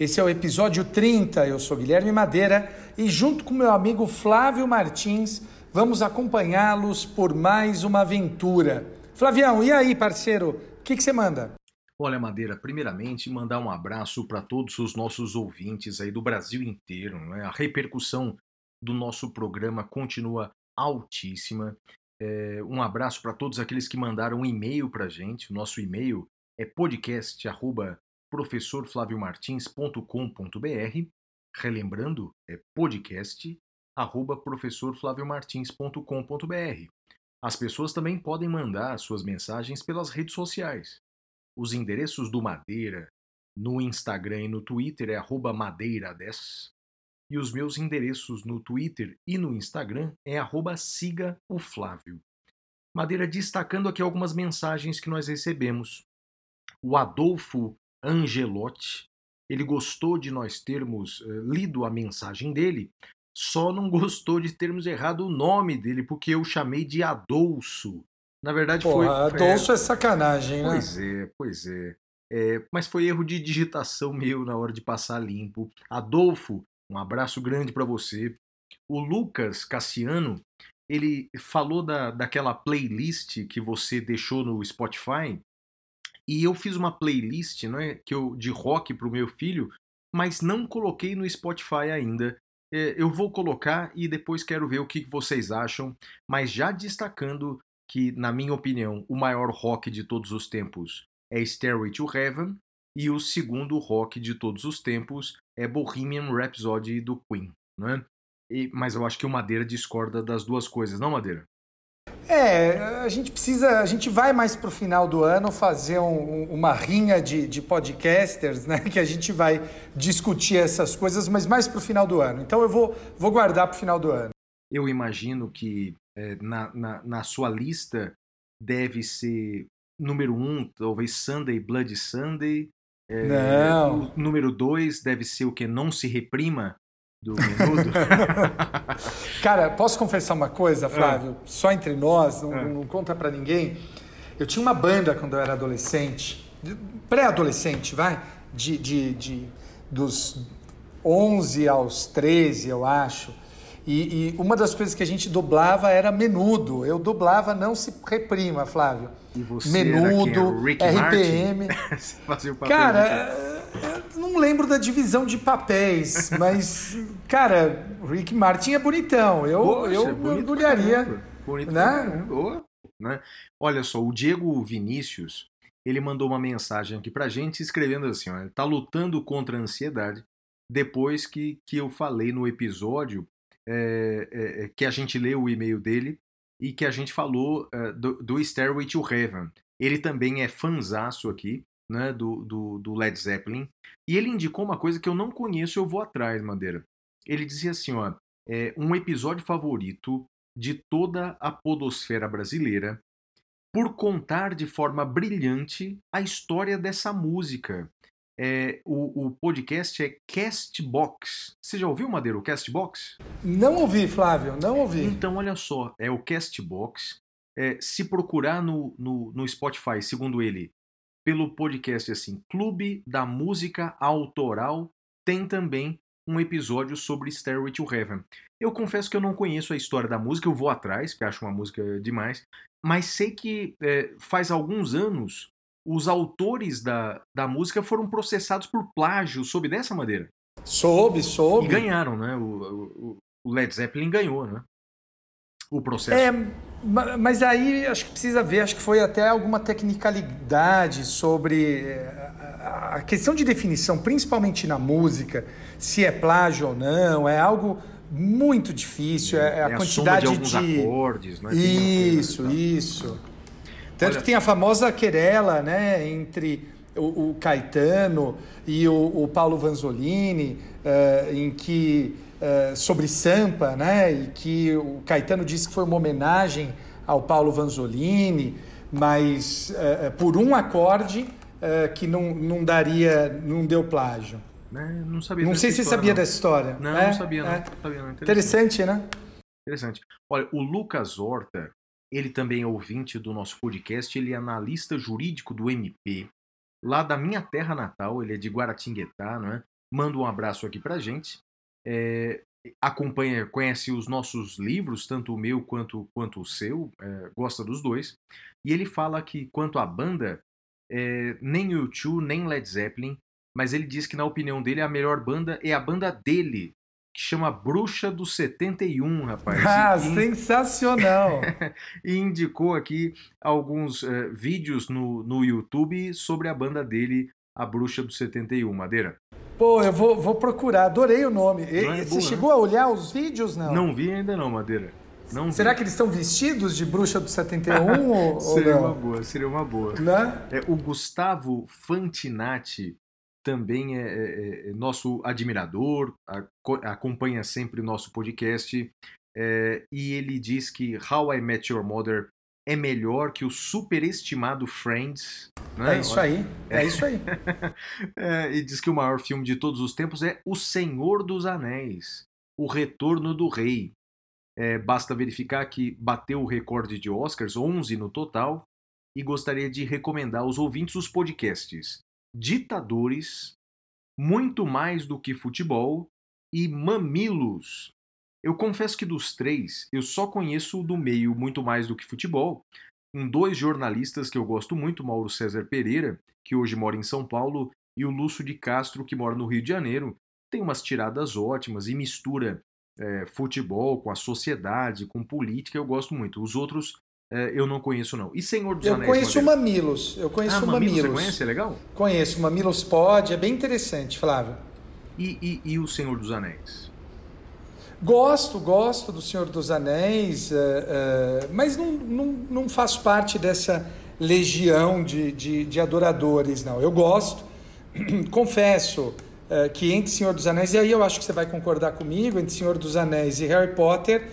Esse é o episódio 30. Eu sou Guilherme Madeira e, junto com meu amigo Flávio Martins, vamos acompanhá-los por mais uma aventura. Flavião, e aí, parceiro, o que, que você manda? Olha, Madeira, primeiramente mandar um abraço para todos os nossos ouvintes aí do Brasil inteiro. Né? A repercussão do nosso programa continua altíssima. É, um abraço para todos aqueles que mandaram um e-mail para a gente. O nosso e-mail é podcast@professorflaviomartins.com.br. Relembrando, é podcast@professorflaviomartins.com.br. As pessoas também podem mandar suas mensagens pelas redes sociais. Os endereços do Madeira no Instagram e no Twitter é arroba madeira10. E os meus endereços no Twitter e no Instagram é arroba siga o Flávio. Madeira destacando aqui algumas mensagens que nós recebemos. O Adolfo Angelotti, ele gostou de nós termos eh, lido a mensagem dele, só não gostou de termos errado o nome dele, porque eu chamei de Adolfo. Na verdade foi... Adolfo é sacanagem, né? Pois é, pois é. É, mas foi erro de digitação meu na hora de passar limpo. Adolfo, um abraço grande para você. O Lucas Cassiano, ele falou da, daquela playlist que você deixou no Spotify. E eu fiz uma playlist né, que eu, de rock para o meu filho, mas não coloquei no Spotify ainda. É, eu vou colocar e depois quero ver o que vocês acham. Mas já destacando que, na minha opinião, o maior rock de todos os tempos é Stairway to Heaven e o segundo rock de todos os tempos é Bohemian Rhapsody do Queen, né? E, mas eu acho que o Madeira discorda das duas coisas, não Madeira? É, a gente precisa, a gente vai mais para o final do ano fazer um, uma rinha de, de, podcasters, né? Que a gente vai discutir essas coisas, mas mais para o final do ano. Então eu vou, vou guardar para o final do ano. Eu imagino que é, na, na, na sua lista deve ser número um, talvez Sunday, Blood Sunday. É, não. Número dois deve ser o que? Não se reprima do menudo. Cara, posso confessar uma coisa, Flávio? É. Só entre nós, não, é. não conta para ninguém. Eu tinha uma banda quando eu era adolescente, pré-adolescente, vai, de, de, de, dos 11 aos 13, eu acho. E, e, uma das coisas que a gente dublava era menudo. Eu dublava Não Se Reprima, Flávio. E você menudo, RPM. Fazia o papel cara, eu não lembro da divisão de papéis, mas, cara, Rick Martin é bonitão. Eu, Poxa, eu mergulharia. Bonito né? Boa, né? Olha só, o Diego Vinícius, ele mandou uma mensagem aqui pra gente escrevendo assim, ó, ele tá lutando contra a ansiedade depois que, que eu falei no episódio é, é, que a gente leu o e-mail dele e que a gente falou é, do, do, Stairway to Heaven. Ele também é fanzaço aqui, né, do, do, do, Led Zeppelin. E ele indicou uma coisa que eu não conheço, eu vou atrás, Madeira. Ele dizia assim, ó, é, um episódio favorito de toda a podosfera brasileira por contar de forma brilhante a história dessa música. É, o, o, podcast é Castbox. Você já ouviu, Madeira, o Castbox? Não ouvi, Flávio, não ouvi. Então, olha só, é o Castbox. É, se procurar no, no, no, Spotify, segundo ele, pelo podcast assim, Clube da Música Autoral, tem também um episódio sobre Stairway to Heaven. Eu confesso que eu não conheço a história da música, eu vou atrás, porque acho uma música demais, mas sei que é, faz alguns anos os autores da, da música foram processados por plágio, soube dessa maneira? Soube, soube. E ganharam, né? O, o, Led Zeppelin ganhou, né? O processo. É, mas aí acho que precisa ver, acho que foi até alguma tecnicalidade sobre eh, a questão de definição, principalmente na música, se é plágio ou não, é algo muito difícil, é, é a, é a quantidade de, de... acordes, né? Isso, isso. Tanto Olha... que tem a famosa querela, né, entre o, o Caetano e o, o Paulo Vanzolini, uh, em que uh, sobre Sampa, né? E que o Caetano disse que foi uma homenagem ao Paulo Vanzolini, mas uh, por um acorde que não, não daria, não deu plágio. Né? Não sabia. Não sei se você sabia não. dessa história. Não, é? não sabia, não. É. sabia não. Interessante. Interessante, né? Interessante. Olha, o Lucas Horta, ele também é ouvinte do nosso podcast, ele é analista jurídico do MP, lá da minha terra natal, ele é de Guaratinguetá, não é? Manda um abraço aqui pra gente. É, acompanha, conhece os nossos livros, tanto o meu quanto, quanto o seu, é, gosta dos dois. E ele fala que, quanto à banda, é, nem U2, nem Led Zeppelin, mas ele diz que, na opinião dele, a melhor banda é a banda dele, que chama Bruxa do 71, rapaz. Ah, e, sensacional! e indicou aqui alguns uh, vídeos no, no YouTube sobre a banda dele, a Bruxa do 71. Madeira? Pô, eu vou, vou procurar, adorei o nome. É Você boa, chegou né? a olhar os vídeos, não? Não vi ainda não, Madeira. Não Será vi. que eles estão vestidos de bruxa do 71 ou, seria ou uma boa, seria uma boa. Né? É, o Gustavo Fantinati também é, é, é nosso admirador, a, acompanha sempre o nosso podcast, é, e ele diz que How I Met Your Mother é melhor que o superestimado Friends. Né? É isso aí, é, isso aí. É, e diz que o maior filme de todos os tempos é O Senhor dos Anéis, O Retorno do Rei. É, basta verificar que bateu o recorde de Oscars, 11 no total, e gostaria de recomendar aos ouvintes os podcasts Ditadores, Muito Mais do que Futebol e Mamilos. Eu confesso que dos três, eu só conheço o do meio Muito Mais do que Futebol, com dois jornalistas que eu gosto muito, Mauro César Pereira, que hoje mora em São Paulo, e o Lúcio de Castro, que mora no Rio de Janeiro. Tem umas tiradas ótimas e mistura é, futebol com a sociedade, com política, eu gosto muito. Os outros é, eu não conheço, não. E Senhor dos eu Anéis? Eu conheço o Mamilos. Eu conheço ah, o Mamilos. Mamilos. Você conhece? É legal? Conheço. O Mamilos pode. É bem interessante, Flávio. E, e, e, o Senhor dos Anéis? Gosto, gosto do Senhor dos Anéis, é, é, mas não, não, não faço parte dessa legião de, de, de adoradores, não. Eu gosto, confesso é, que entre Senhor dos Anéis, e aí eu acho que você vai concordar comigo, entre Senhor dos Anéis e Harry Potter,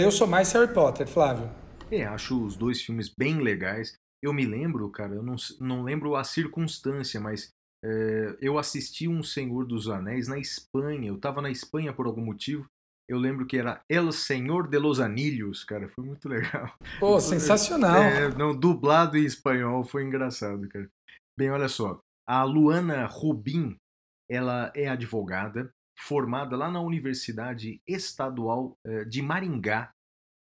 eu sou mais Harry Potter, Flávio. É, acho os dois filmes bem legais. Eu me lembro, cara, eu não, não lembro a circunstância, mas é, eu assisti um Senhor dos Anéis na Espanha. Eu tava na Espanha por algum motivo. Eu lembro que era El Senhor de los Anillos, cara. Foi muito legal. Pô, sensacional. É, não, dublado em espanhol, foi engraçado, cara. Bem, olha só. A Luana Rubin, ela é advogada, formada lá na Universidade Estadual eh, de Maringá,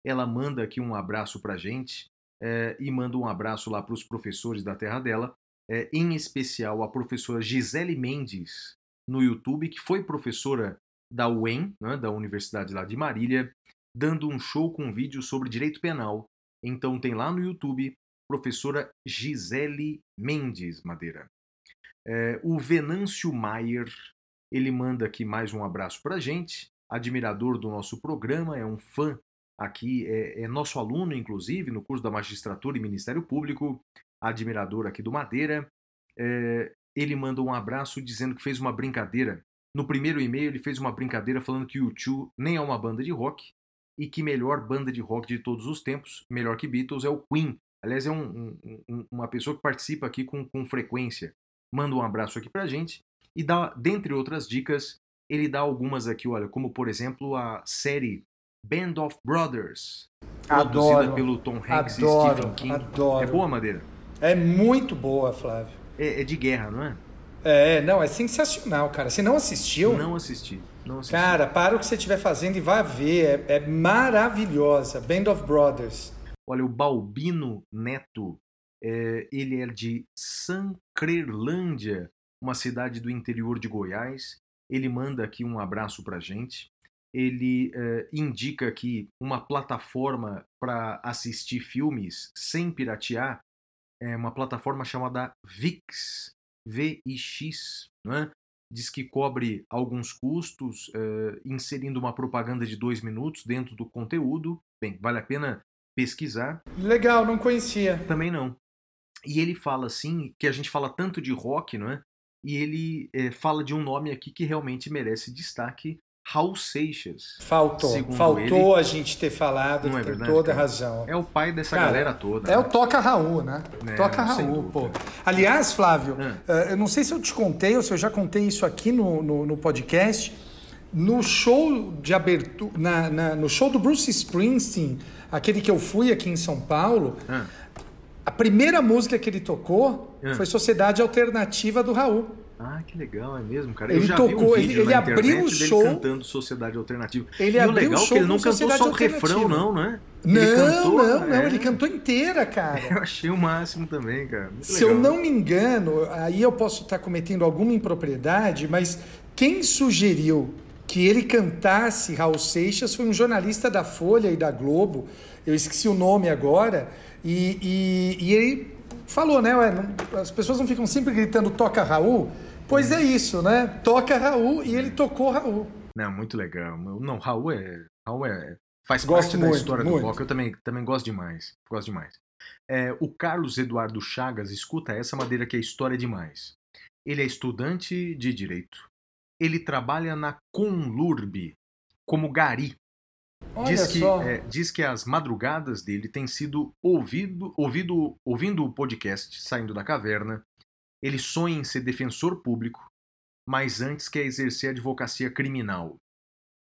ela manda aqui um abraço para a gente é, e manda um abraço lá para os professores da terra dela, é, em especial a professora Gisele Mendes no YouTube, que foi professora da UEM, né, da Universidade lá de Marília, dando um show com um vídeo sobre direito penal. Então tem lá no YouTube professora Gisele Mendes Madeira. É, o Venâncio Maier, ele manda aqui mais um abraço para gente, admirador do nosso programa, é um fã aqui é, é, nosso aluno, inclusive, no curso da Magistratura e Ministério Público, admirador aqui do Madeira. É, ele manda um abraço dizendo que fez uma brincadeira. No primeiro e-mail, ele fez uma brincadeira falando que o U2 nem é uma banda de rock e que melhor banda de rock de todos os tempos, melhor que Beatles, é o Queen. Aliás, é um, um, uma pessoa que participa aqui com, com frequência. Manda um abraço aqui pra gente e dá, dentre outras dicas, ele dá algumas aqui, olha, como por exemplo a série Band of Brothers, adoro, produzida pelo Tom Hanks adoro, e Stephen King. Adoro. É boa, Madeira? É muito boa, Flávio. É, é, de guerra, não é? É, não, é sensacional, cara. Você não assistiu? Não assisti. Não assisti. Cara, para o que você estiver fazendo e vá ver. É, é maravilhosa. Band of Brothers. Olha, o Balbino Neto, é, ele é de Sancrelândia, uma cidade do interior de Goiás. Ele manda aqui um abraço pra gente ele uh, indica aqui uma plataforma para assistir filmes sem piratear, é uma plataforma chamada VIX, V-I-X, né? diz que cobre alguns custos, uh, inserindo uma propaganda de dois minutos dentro do conteúdo. Bem, vale a pena pesquisar. Legal, não conhecia. Também não. E ele fala assim, que a gente fala tanto de rock, não é? E ele é, fala de um nome aqui que realmente merece destaque, Raul Seixas. Faltou, faltou ele, a gente ter falado, é verdade, toda cara? razão. É o pai dessa cara, galera toda. É né? o Toca Raul, né? É, Toca Raul, pô. Aliás, Flávio, é. eu não sei se eu te contei ou se eu já contei isso aqui no, no, no podcast. No show de abertura, na, na, no show do Bruce Springsteen, aquele que eu fui aqui em São Paulo, é. a primeira música que ele tocou é. foi Sociedade Alternativa do Raul. Ah, que legal, é mesmo, cara. Ele tocou, um ele, ele abriu o show cantando Sociedade Alternativa. Ele e o legal é que ele não cantou só o refrão, não, né? Não, ele cantou, não, não, é. ele cantou inteira, cara. Eu achei o máximo também, cara. Muito Se legal. eu não me engano, aí eu posso estar cometendo alguma impropriedade, mas quem sugeriu que ele cantasse Raul Seixas foi um jornalista da Folha e da Globo, eu esqueci o nome agora, e, e, e ele falou, né? Ué, as pessoas não ficam sempre gritando toca Raul. Pois é isso, né? Toca Raul e ele tocou Raul. Não, muito legal. Não, Raul é. Raul é faz gosto parte muito, da história muito. do rock. Eu também, também gosto demais. Gosto demais. É, o Carlos Eduardo Chagas escuta essa madeira que é história demais. Ele é estudante de direito. Ele trabalha na Conlurb como gari. Olha diz que, só. é, diz que as madrugadas dele têm sido ouvido, ouvido, ouvindo o podcast Saindo da Caverna ele sonha em ser defensor público, mas antes quer exercer a advocacia criminal.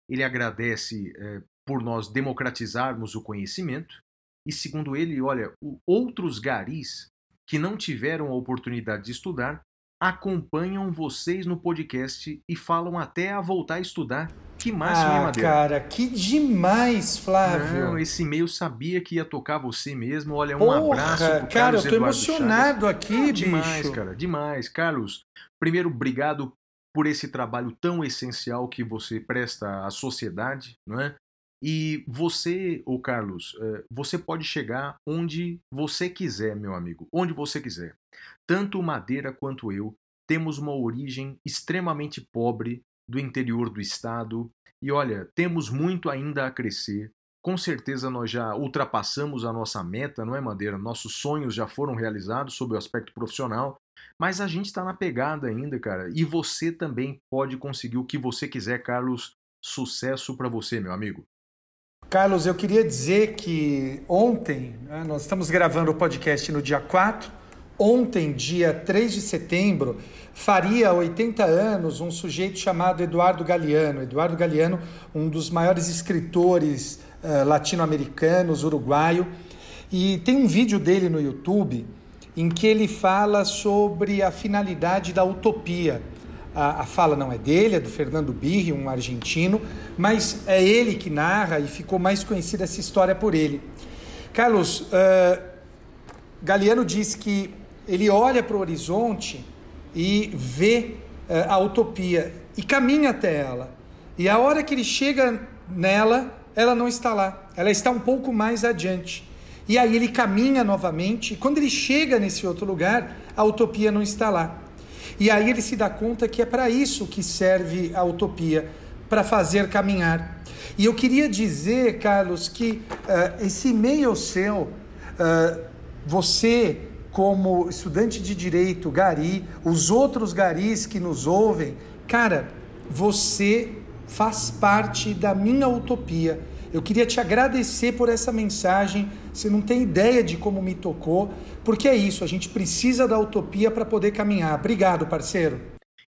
Ele agradece é, por nós democratizarmos o conhecimento e, segundo ele, olha, outros garis que não tiveram a oportunidade de estudar acompanham vocês no podcast e falam até a voltar a estudar. Que máximo, ah, hein, Madeira? cara, que demais, Flávio. Não, esse e-mail sabia que ia tocar você mesmo. Olha, um Porra, abraço pro cara, Carlos eu tô Eduardo emocionado Chagas. aqui, Ah, bicho. Demais, cara, demais. Carlos, primeiro, obrigado por esse trabalho tão essencial que você presta à sociedade, não é? E você, ô Carlos, eh, você pode chegar onde você quiser, meu amigo, onde você quiser. Tanto Madeira quanto eu temos uma origem extremamente pobre do interior do estado e olha, temos muito ainda a crescer. Com certeza nós já ultrapassamos a nossa meta, não é, Madeira? Nossos sonhos já foram realizados sob o aspecto profissional, mas a gente está na pegada ainda, cara. E você também pode conseguir o que você quiser, Carlos. Sucesso para você, meu amigo. Carlos, eu queria dizer que ontem, né, nós estamos gravando o podcast no dia 4, ontem, dia 3 de setembro, faria 80 anos um sujeito chamado Eduardo Galeano. Eduardo Galeano, um dos maiores escritores uh, latino-americanos, uruguaio. E tem um vídeo dele no YouTube em que ele fala sobre a finalidade da utopia. A, a fala não é dele, é do Fernando Birri, um argentino, mas é ele que narra e ficou mais conhecida essa história por ele. Carlos, uh, Galeano diz que ele olha para o horizonte e vê uh, a utopia e caminha até ela. E a hora que ele chega nela, ela não está lá, ela está um pouco mais adiante. E aí ele caminha novamente, e quando ele chega nesse outro lugar, a utopia não está lá. E aí ele se dá conta que é para isso que serve a utopia, para fazer caminhar. E eu queria dizer, Carlos, que uh, esse e-mail seu, uh, você como estudante de direito, Gari, os outros Garis que nos ouvem, cara, você faz parte da minha utopia. Eu queria te agradecer por essa mensagem. Você não tem ideia de como me tocou, porque é isso, a gente precisa da utopia para poder caminhar. Obrigado, parceiro.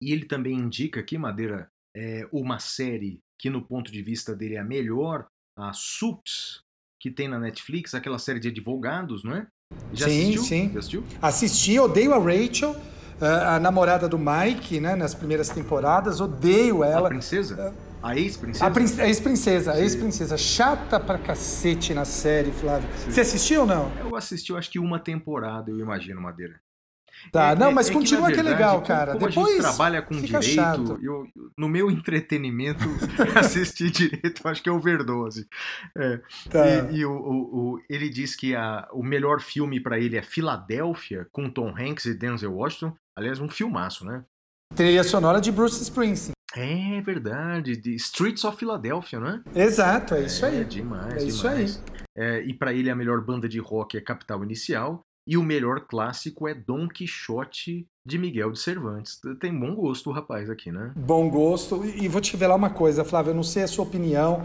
E ele também indica aqui, Madeira, é uma série que, no ponto de vista dele, é a melhor, a Suits, que tem na Netflix, aquela série de advogados, não é? Já sim, assistiu? sim. Já assistiu? Assisti, odeio a Rachel, a namorada do Mike, né, nas primeiras temporadas, odeio ela. A princesa? A ex-princesa? A prin- ex-princesa, a ex-princesa. Chata pra cacete na série, Flávio. Você assistiu ou não? Eu assisti, eu acho que uma temporada, eu imagino, Madeira. Tá, É- não, é- mas é que, continua que, é verdade, legal, como- cara. Como Depois a gente trabalha com direito, eu, no meu entretenimento, assistir direito, acho que é overdose. É. Tá. E, e o, o- o- ele diz que a- o melhor filme pra ele é Filadélfia, com Tom Hanks e Denzel Washington. Aliás, um filmaço, né? Trilha sonora de Bruce Springsteen. É verdade, de Streets of Philadelphia, né? Exato, é isso É aí. demais, É isso demais. É, e pra ele a melhor banda de rock é Capital Inicial. E o melhor clássico é Dom Quixote de Miguel de Cervantes. Tem bom gosto o rapaz aqui, né? Bom gosto. E vou te revelar uma coisa, Flávio, eu não sei a sua opinião.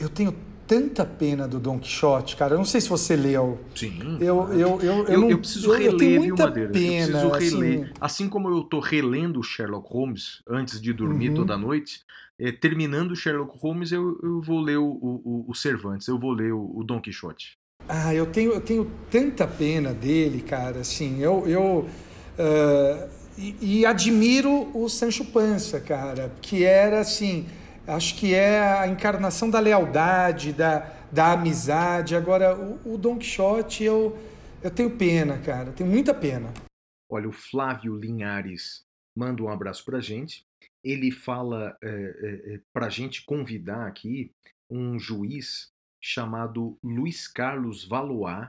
Eu tenho tanta pena do Don Quixote, cara. Eu não sei se você leu. Sim. Eu, eu, eu, eu, Eu, preciso reler, eu tenho viu, Madeira? pena. eu preciso reler. assim. Como eu tô relendo Sherlock Holmes antes de dormir Uhum. toda noite, eh, terminando Sherlock Holmes, eu, eu vou ler o, o, o Cervantes, eu vou ler o, o Don Quixote. Ah, eu tenho, eu tenho tanta pena dele, cara. Assim, eu, eu ah, e, e admiro o Sancho Panza, cara, que era assim, acho que é a encarnação da lealdade, da, da amizade. Agora, o, o Don Quixote, eu, eu tenho pena, cara. Tenho muita pena. Olha, o Flávio Linhares manda um abraço pra gente. Ele fala é, é, pra gente convidar aqui um juiz chamado Luiz Carlos Valois,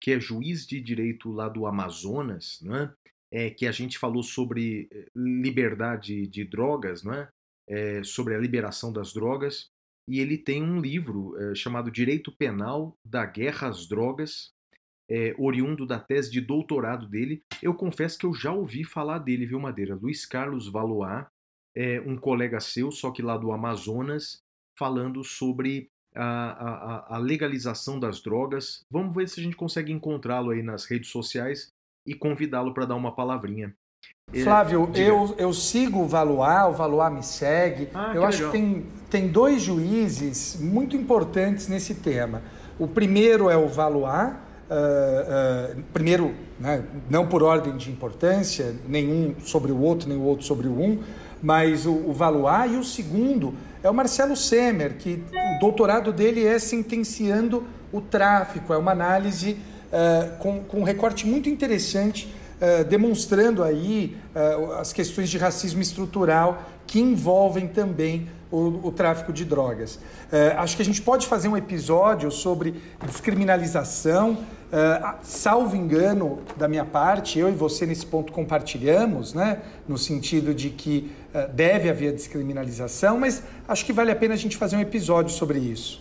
que é juiz de direito lá do Amazonas, né? É, que a gente falou sobre eh, liberdade de drogas, né? É, sobre a liberação das drogas. E ele tem um livro eh, chamado Direito Penal da Guerra às Drogas, é, oriundo da tese de doutorado dele. Eu confesso que eu já ouvi falar dele, viu, Madeira? Luiz Carlos Valois, é, um colega seu, só que lá do Amazonas, falando sobre a, a- a- legalização das drogas. Vamos ver se a gente consegue encontrá-lo aí nas redes sociais e convidá-lo para dar uma palavrinha. É, Flávio, diga. eu, eu sigo o Valois, o Valois me segue. Ah, eu que acho legal. que tem, tem dois juízes muito importantes nesse tema. O primeiro é o Valois, ah, ah, primeiro, né, não por ordem de importância, nenhum sobre o outro, nem o outro sobre o um, mas o, o Valois, e o segundo é o Marcelo Semer, que o doutorado dele é sentenciando o tráfico, é uma análise ah, com, com um recorte muito interessante eh, demonstrando aí eh, as questões de racismo estrutural que envolvem também o, o tráfico de drogas. Eh, acho que a gente pode fazer um episódio sobre descriminalização. eh, salvo engano da minha parte, eu e você nesse ponto compartilhamos, né, no sentido de que eh, deve haver descriminalização, mas acho que vale a pena a gente fazer um episódio sobre isso.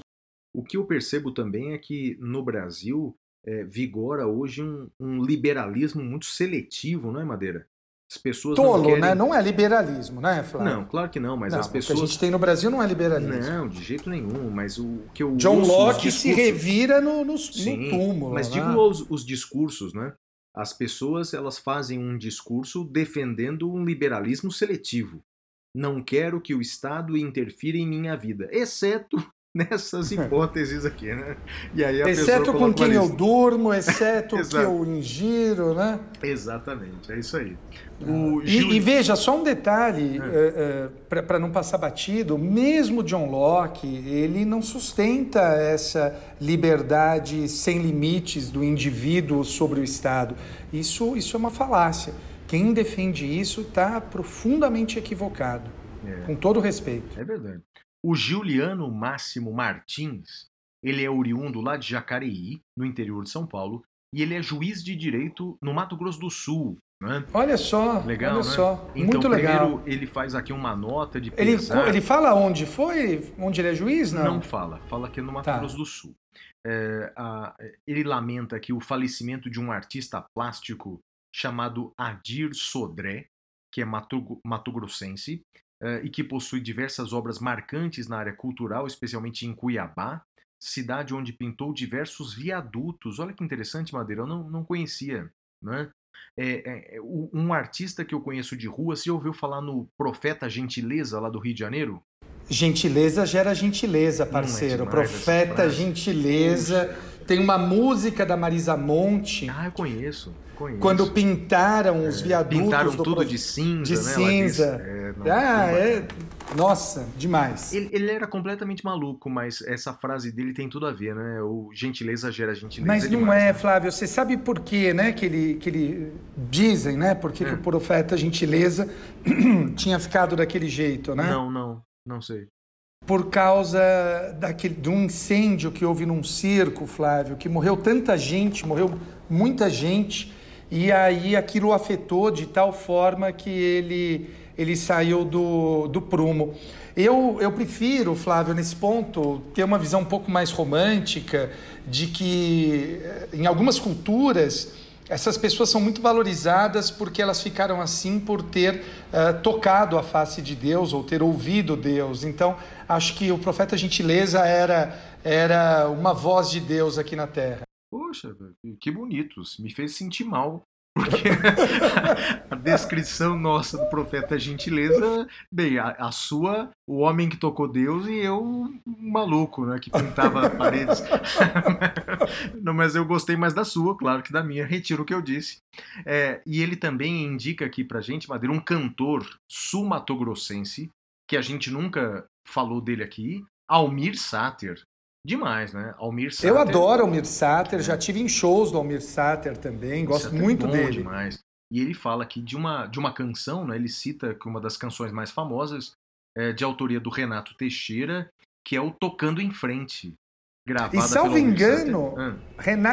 O que eu percebo também é que no Brasil é, vigora hoje um, um liberalismo muito seletivo, não é, Madeira? As pessoas não Tolo, querem... né? Não é liberalismo, né, Flávio? Não, claro que não, mas Não, as O que a pessoas... gente tem no Brasil não é liberalismo. Não, de jeito nenhum, mas o que eu John Locke se discursos- revira no, no, no Sim, túmulo. mas né? digo os, os discursos, né? As pessoas elas fazem um discurso defendendo um liberalismo seletivo. Não quero que o Estado interfira em minha vida, exceto nessas hipóteses aqui, né? E aí a Exceto com quem eu durmo, exceto que eu ingiro, né? Exatamente, é isso aí. O E, e veja, só um detalhe, É. para não passar batido, mesmo John Locke, ele não sustenta essa liberdade sem limites do indivíduo sobre o Estado. Isso, isso é uma falácia. Quem defende isso está profundamente equivocado, É. com todo respeito. É verdade. O Giuliano Máximo Martins, ele é oriundo lá de Jacareí, no interior de São Paulo, e ele é juiz de direito no Mato Grosso do Sul. Né? Olha só, Legal, olha né? só, Então, muito legal. primeiro ele faz aqui uma nota de Ele, ele fala onde foi? Onde ele é juiz? Não. Não fala, fala que é no Mato Tá. Grosso do Sul. É, a- ele lamenta aqui o falecimento de um artista plástico chamado Adir Sodré, que é mato- mato-grossense, é, e que possui diversas obras marcantes na área cultural, especialmente em Cuiabá, cidade onde pintou diversos viadutos. Olha que interessante, Madeira, eu não, não conhecia. Né? É, é, é, um artista que eu conheço de rua, você ouviu falar no Profeta Gentileza, lá do Rio de Janeiro? Gentileza gera gentileza, é parceiro. demais essa Profeta gentileza. Tem uma música da Marisa Monte. Ah, eu conheço. conheço. Quando pintaram os viadutos Pintaram do tudo prof- de cinza, de né? cinza. É, não, Ah, é. Nossa, demais. Ele, ele era completamente maluco, mas essa frase dele tem tudo a ver, né? O gentileza gera gentileza. Mas não demais, é, né? Flávio. Você sabe por quê, né? Que ele, que ele dizem, né? Por que, que É. o profeta gentileza tinha ficado daquele jeito, né? Não, não, não sei. Por causa daquele, de um incêndio que houve num circo, Flávio, que morreu tanta gente, morreu muita gente, e aí aquilo afetou de tal forma que ele, ele saiu do, do prumo. Eu, eu prefiro, Flávio, nesse ponto, ter uma visão um pouco mais romântica de que eh, em algumas culturas essas pessoas são muito valorizadas porque elas ficaram assim por ter uh, tocado a face de Deus ou ter ouvido Deus. Então, acho que o profeta Gentileza era, era uma voz de Deus aqui na terra. Poxa, que bonitos. Me fez sentir mal porque a descrição nossa do profeta gentileza, bem, a, a, sua, o homem que tocou Deus e eu, um maluco, né, que pintava paredes. Não, mas eu gostei mais da sua, claro que da minha, retiro o que eu disse. É, e ele também indica aqui pra gente, Madeira, um cantor sumatogrossense, que a gente nunca falou dele aqui, Almir Sater. Demais, né? Almir Sater. Eu adoro Almir Sater, já tive em shows do Almir Sater também, gosto Sater muito é dele. demais. E ele fala aqui de uma, de uma canção, né? Ele cita que uma das canções mais famosas é de autoria do Renato Teixeira, que é o Tocando em Frente. Gravada e salvo engano, ah.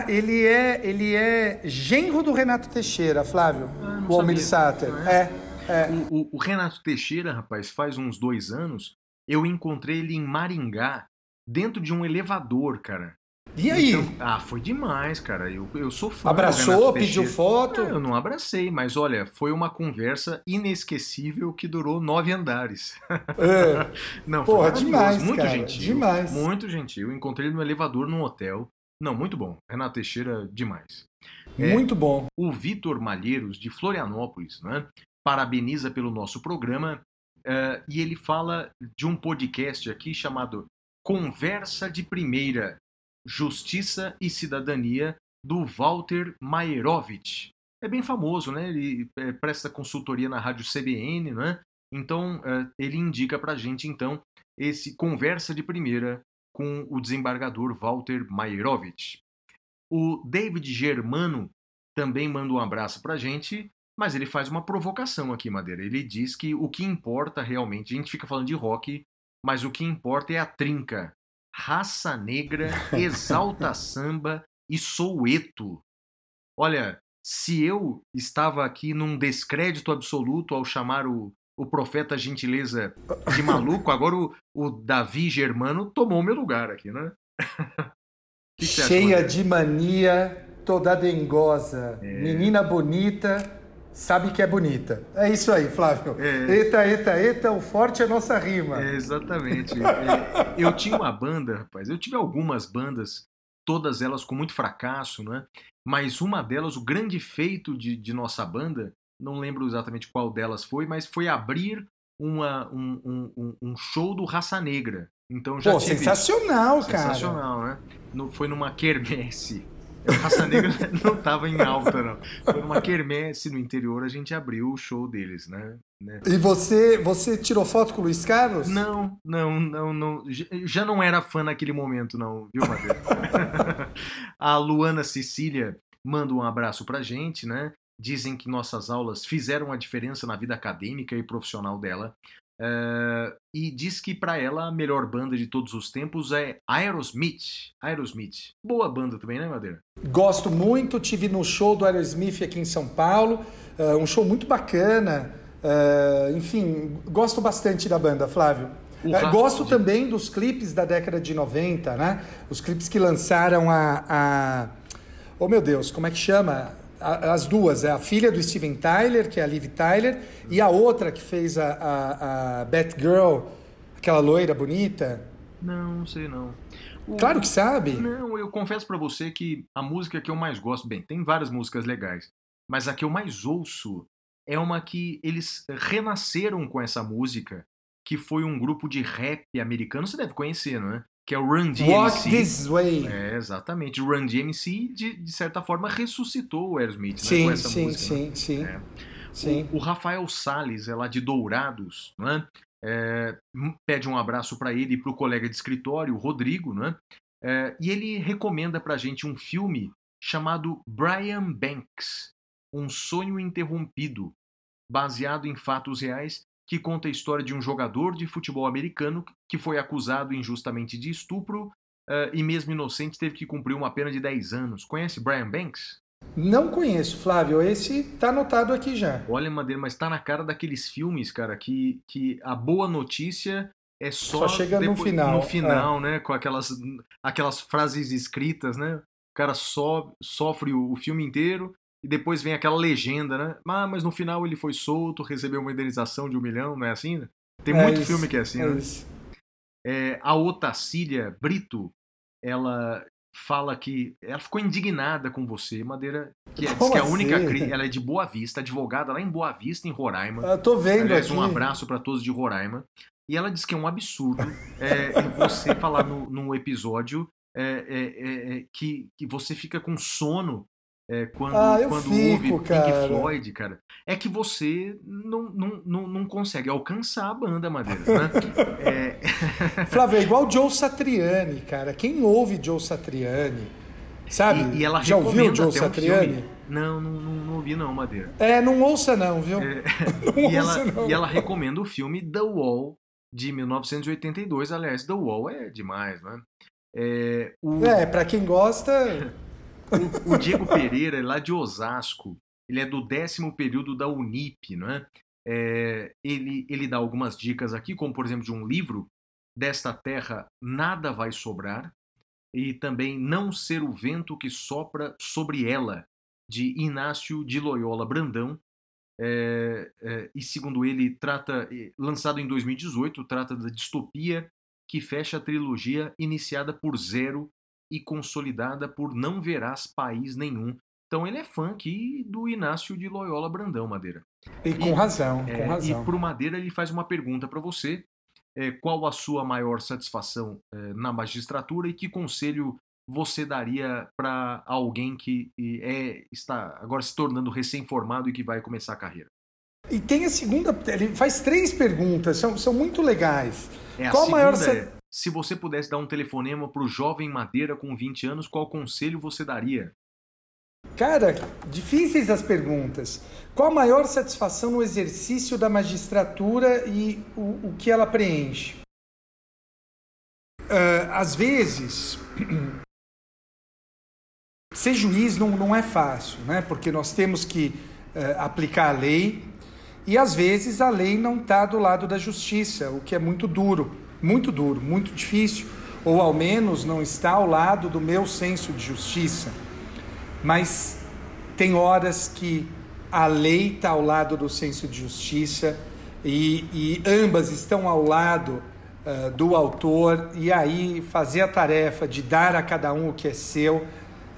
ele, é, ele é genro do Renato Teixeira, Flávio. Ah, o Almir Sater. É? É, é. O, o, o Renato Teixeira, rapaz, faz uns dois anos, eu encontrei ele em Maringá dentro de um elevador, cara. E aí? Então, ah, foi demais, cara. Eu, eu sou fã. Abraçou, pediu foto? Eu não abracei, mas olha, foi uma conversa inesquecível que durou nove andares. É. não, Porra, demais, muito cara, gentil. Demais. Muito gentil. Encontrei ele no elevador num hotel. Não, muito bom. Renato Teixeira, demais. É, muito bom. O Vitor Malheiros, de Florianópolis, né, parabeniza pelo nosso programa uh, e ele fala de um podcast aqui chamado Conversa de Primeira, Justiça e Cidadania, do Walter Maierovitch. É bem famoso, né? Ele é, presta consultoria na rádio CBN, né? Então, é, ele indica pra gente, então, esse Conversa de Primeira com o desembargador Walter Maierovitch. O David Germano também manda um abraço pra gente, mas ele faz uma provocação aqui, Madeira. Ele diz que o que importa realmente, a gente fica falando de rock, mas o que importa é a trinca. Raça Negra, Exalta Samba e Soueto. Olha, se eu estava aqui num descrédito absoluto ao chamar o, o profeta gentileza de maluco, agora o, o Davi Germano tomou meu lugar aqui, né? Cheia de mania, toda dengosa, é. menina bonita, sabe que é bonita. É isso aí, Flávio. É. Eita, eita, eita, o forte é nossa rima. É, exatamente. é, eu tinha uma banda, rapaz, eu tive algumas bandas, todas elas com muito fracasso, né? Mas uma delas, o grande feito de, de nossa banda, não lembro exatamente qual delas foi, mas foi abrir uma, um, um, um show do Raça Negra. Então já Pô, tive... sensacional, cara. Sensacional, né? No, foi numa quermesse a Raça Negra não estava em alta, não. Foi numa quermesse no interior, a gente abriu o show deles, né? né? E você, você tirou foto com o Luiz Carlos? Não, não, não, não. Já não era fã naquele momento, não, viu, Madeira? a Luana Cecília manda um abraço pra gente, né? Dizem que nossas aulas fizeram a diferença na vida acadêmica e profissional dela. Uh, e diz que para ela a melhor banda de todos os tempos é Aerosmith. Aerosmith. Boa banda também, né, Madeira? Gosto muito, tive no show do Aerosmith aqui em São Paulo, uh, um show muito bacana. Uh, enfim, gosto bastante da banda, Flávio. gosto de... também dos clipes da década de 90, né? Os clipes que lançaram a, a... Oh meu Deus, como é que chama? As duas, é a filha do Steven Tyler, que é a Liv Tyler, e a outra que fez a, a, a Batgirl, aquela loira bonita. Não, não sei não. O... Claro que sabe. Não, eu confesso para você que a música que eu mais gosto, bem, tem várias músicas legais, mas a que eu mais ouço é uma que eles renasceram com essa música, que foi um grupo de rap americano, você deve conhecer, não é? Que é o Run DMC. Walk This Way. É, exatamente. O Run DMC, de, de certa forma, ressuscitou o Aerosmith sim, né, com essa sim, música. Sim, sim, é. sim. O, o, Rafael Salles, é lá de Dourados, né? É, pede um abraço para ele e para o colega de escritório, o Rodrigo, né? É, e ele recomenda para a gente um filme chamado Brian Banks, Um Sonho Interrompido, baseado em fatos reais que conta a história de um jogador de futebol americano que foi acusado injustamente de estupro uh, e, mesmo inocente, teve que cumprir uma pena de 10 anos. Conhece Brian Banks? Não conheço, Flávio. Esse tá anotado aqui já. Olha, Madeira, mas tá na cara daqueles filmes, cara, que, que a boa notícia é só, só chega depois, no final. No final, é. né? Com aquelas, aquelas frases escritas, né? O cara so, sofre o, o, filme inteiro e depois vem aquela legenda, né? Ah, mas no final ele foi solto, recebeu uma indenização de um milhão, não é assim, né? Tem é muito isso, filme que é assim, é né? É, a Otacília Brito, ela fala que ela ficou indignada com você, Madeira, que é, diz que a única assim? ela é de Boa Vista, advogada lá em Boa Vista, em Roraima. Eu tô vendo Aliás, aqui. um abraço para todos de Roraima. E ela diz que é um absurdo é, você falar no, num episódio é, é, é, é, que, que você fica com sono é, quando, ah, quando fico, ouve cara. Pink Floyd, cara, é que você não, não, não, não consegue alcançar a banda, Madeira. Né? é... Flávio, é igual Joe Satriani, cara. Quem ouve Joe Satriani, sabe? E, e ela Já ouviu Joe Satriani? Um não, não, não, não, ouvi não, Madeira. É, não ouça não, viu? É... não e, ouça ela, não. e ela recomenda o filme The Wall, de 1982. Aliás, The Wall é demais, né? É, o... é para quem gosta... O, Diego Pereira, lá de Osasco, ele é do décimo período da Unip, não é? é? ele, ele dá algumas dicas aqui, como por exemplo de um livro, Desta Terra Nada Vai Sobrar, e também Não Ser o Vento que Sopra Sobre Ela, de Inácio de Loyola Brandão. É, é, e segundo ele, trata, lançado em 2018, trata da distopia que fecha a trilogia iniciada por Zero e consolidada por Não Verás País Nenhum. Então ele é fã aqui do Inácio de Loyola Brandão, Madeira. E com e, razão, é, com razão. E pro Madeira ele faz uma pergunta para você. É, qual a sua maior satisfação é, na magistratura e que conselho você daria para alguém que é, está agora se tornando recém-formado e que vai começar a carreira? E tem a segunda, ele faz três perguntas, são, são muito legais. É, qual a maior é, se você pudesse dar um telefonema para o jovem Madeira com 20 anos, qual conselho você daria? Cara, difíceis as perguntas. Qual a maior satisfação no exercício da magistratura e o, o que ela preenche? Uh, às vezes, ser juiz não, não é fácil, né? porque nós temos que uh, aplicar a lei e às vezes a lei não está do lado da justiça, o que é muito duro, muito duro, muito difícil, ou ao menos não está ao lado do meu senso de justiça. Mas tem horas que a lei está ao lado do senso de justiça e, e ambas estão ao lado uh, do autor, e aí fazer a tarefa de dar a cada um o que é seu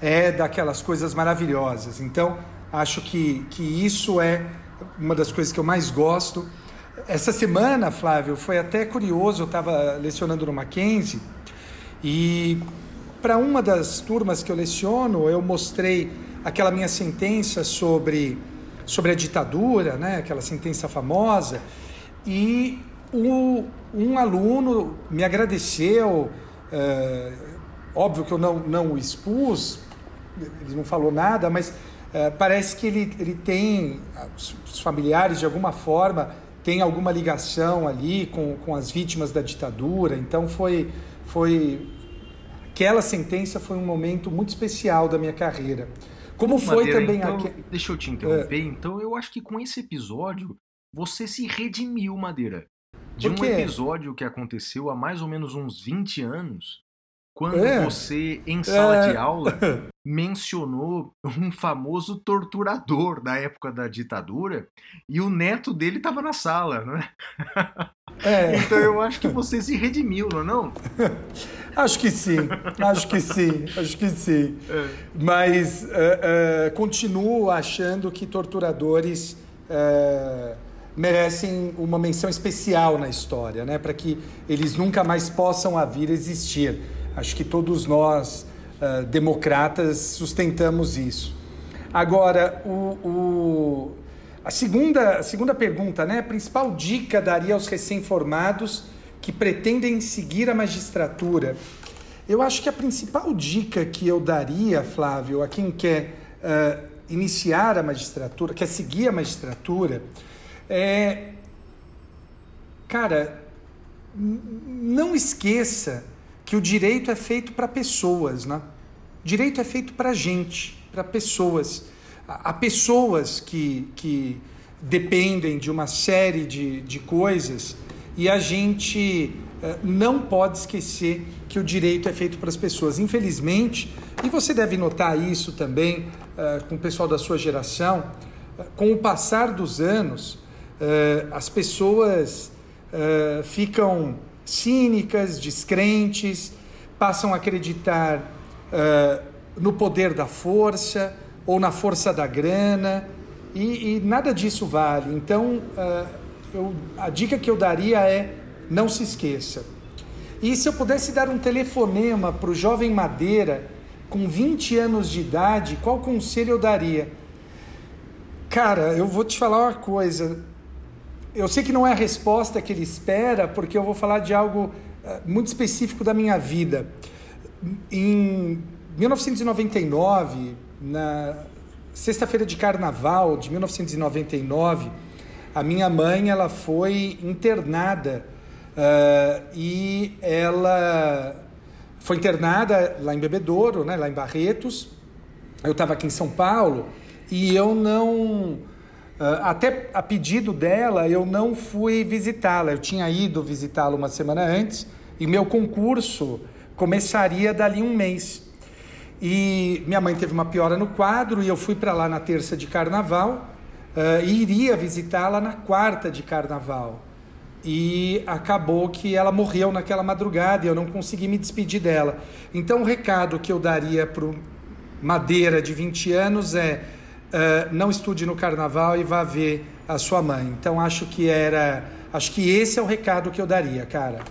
é daquelas coisas maravilhosas. Então, acho que, que isso é uma das coisas que eu mais gosto. Essa semana, Flávio, foi até curioso, eu estava lecionando no Mackenzie e para uma das turmas que eu leciono, eu mostrei aquela minha sentença sobre, sobre a ditadura, né? aquela sentença famosa, e o, um aluno me agradeceu, é, óbvio que eu não, não o expus, ele não falou nada, mas é, parece que ele, ele tem, os familiares de alguma forma, tem alguma ligação ali com, com as vítimas da ditadura, então foi, foi aquela sentença foi um momento muito especial da minha carreira. Como foi Madeira, também então, aqui... Deixa eu te interromper. É. Então, eu acho que com esse episódio você se redimiu, Madeira. De um episódio que aconteceu há mais ou menos uns 20 anos, quando É. você, em sala É. de aula, mencionou um famoso torturador da época da ditadura e o neto dele estava na sala, né? É, Então eu acho que você se redimiu, não é não? acho que sim, acho que sim, acho que sim. É. Mas é, é, continuo achando que torturadores é, merecem uma menção especial na história, né? para que eles nunca mais possam a vir existir. Acho que todos nós, é, democratas, sustentamos isso. Agora, o, o- a, segunda, a segunda pergunta, né? A principal dica daria aos recém-formados que pretendem seguir a magistratura. Eu acho que a principal dica que eu daria, Flávio, a quem quer eh, iniciar a magistratura, quer seguir a magistratura, é. Cara, não esqueça que o direito é feito para pessoas, né? Direito é feito para gente, para pessoas. Há pessoas que, que dependem de uma série de, de coisas e a gente uh, não pode esquecer que o direito é feito para as pessoas. Infelizmente, e você deve notar isso também uh, com o pessoal da sua geração, uh, com o passar dos anos, as pessoas ficam cínicas, descrentes, passam a acreditar no poder da força ou na força da grana, e, e nada disso vale. Então, eu, a dica que eu daria é não se esqueça. E se eu pudesse dar um telefonema para o jovem Madeira com 20 anos de idade, qual conselho eu daria? Cara, eu vou te falar uma coisa. Eu sei que não é a resposta que ele espera, porque eu vou falar de algo uh, muito específico da minha vida. Em 1999, na sexta-feira de carnaval de 1999, a minha mãe ela foi internada uh, e ela foi internada lá em Bebedouro, né, lá em Barretos. Eu estava aqui em São Paulo e eu não, até a pedido dela, eu não fui visitá-la. Eu tinha ido visitá-la uma semana antes e meu concurso começaria dali um mês. E minha mãe teve uma piora no quadro e eu fui para lá na terça de carnaval uh, e iria visitá-la na quarta de carnaval. E acabou que ela morreu naquela madrugada e eu não consegui me despedir dela. Então, o recado que eu daria para Madeira de 20 anos é: uh, não estude no carnaval e vá ver a sua mãe. Então, acho que era. Acho que esse é o recado que eu daria, cara.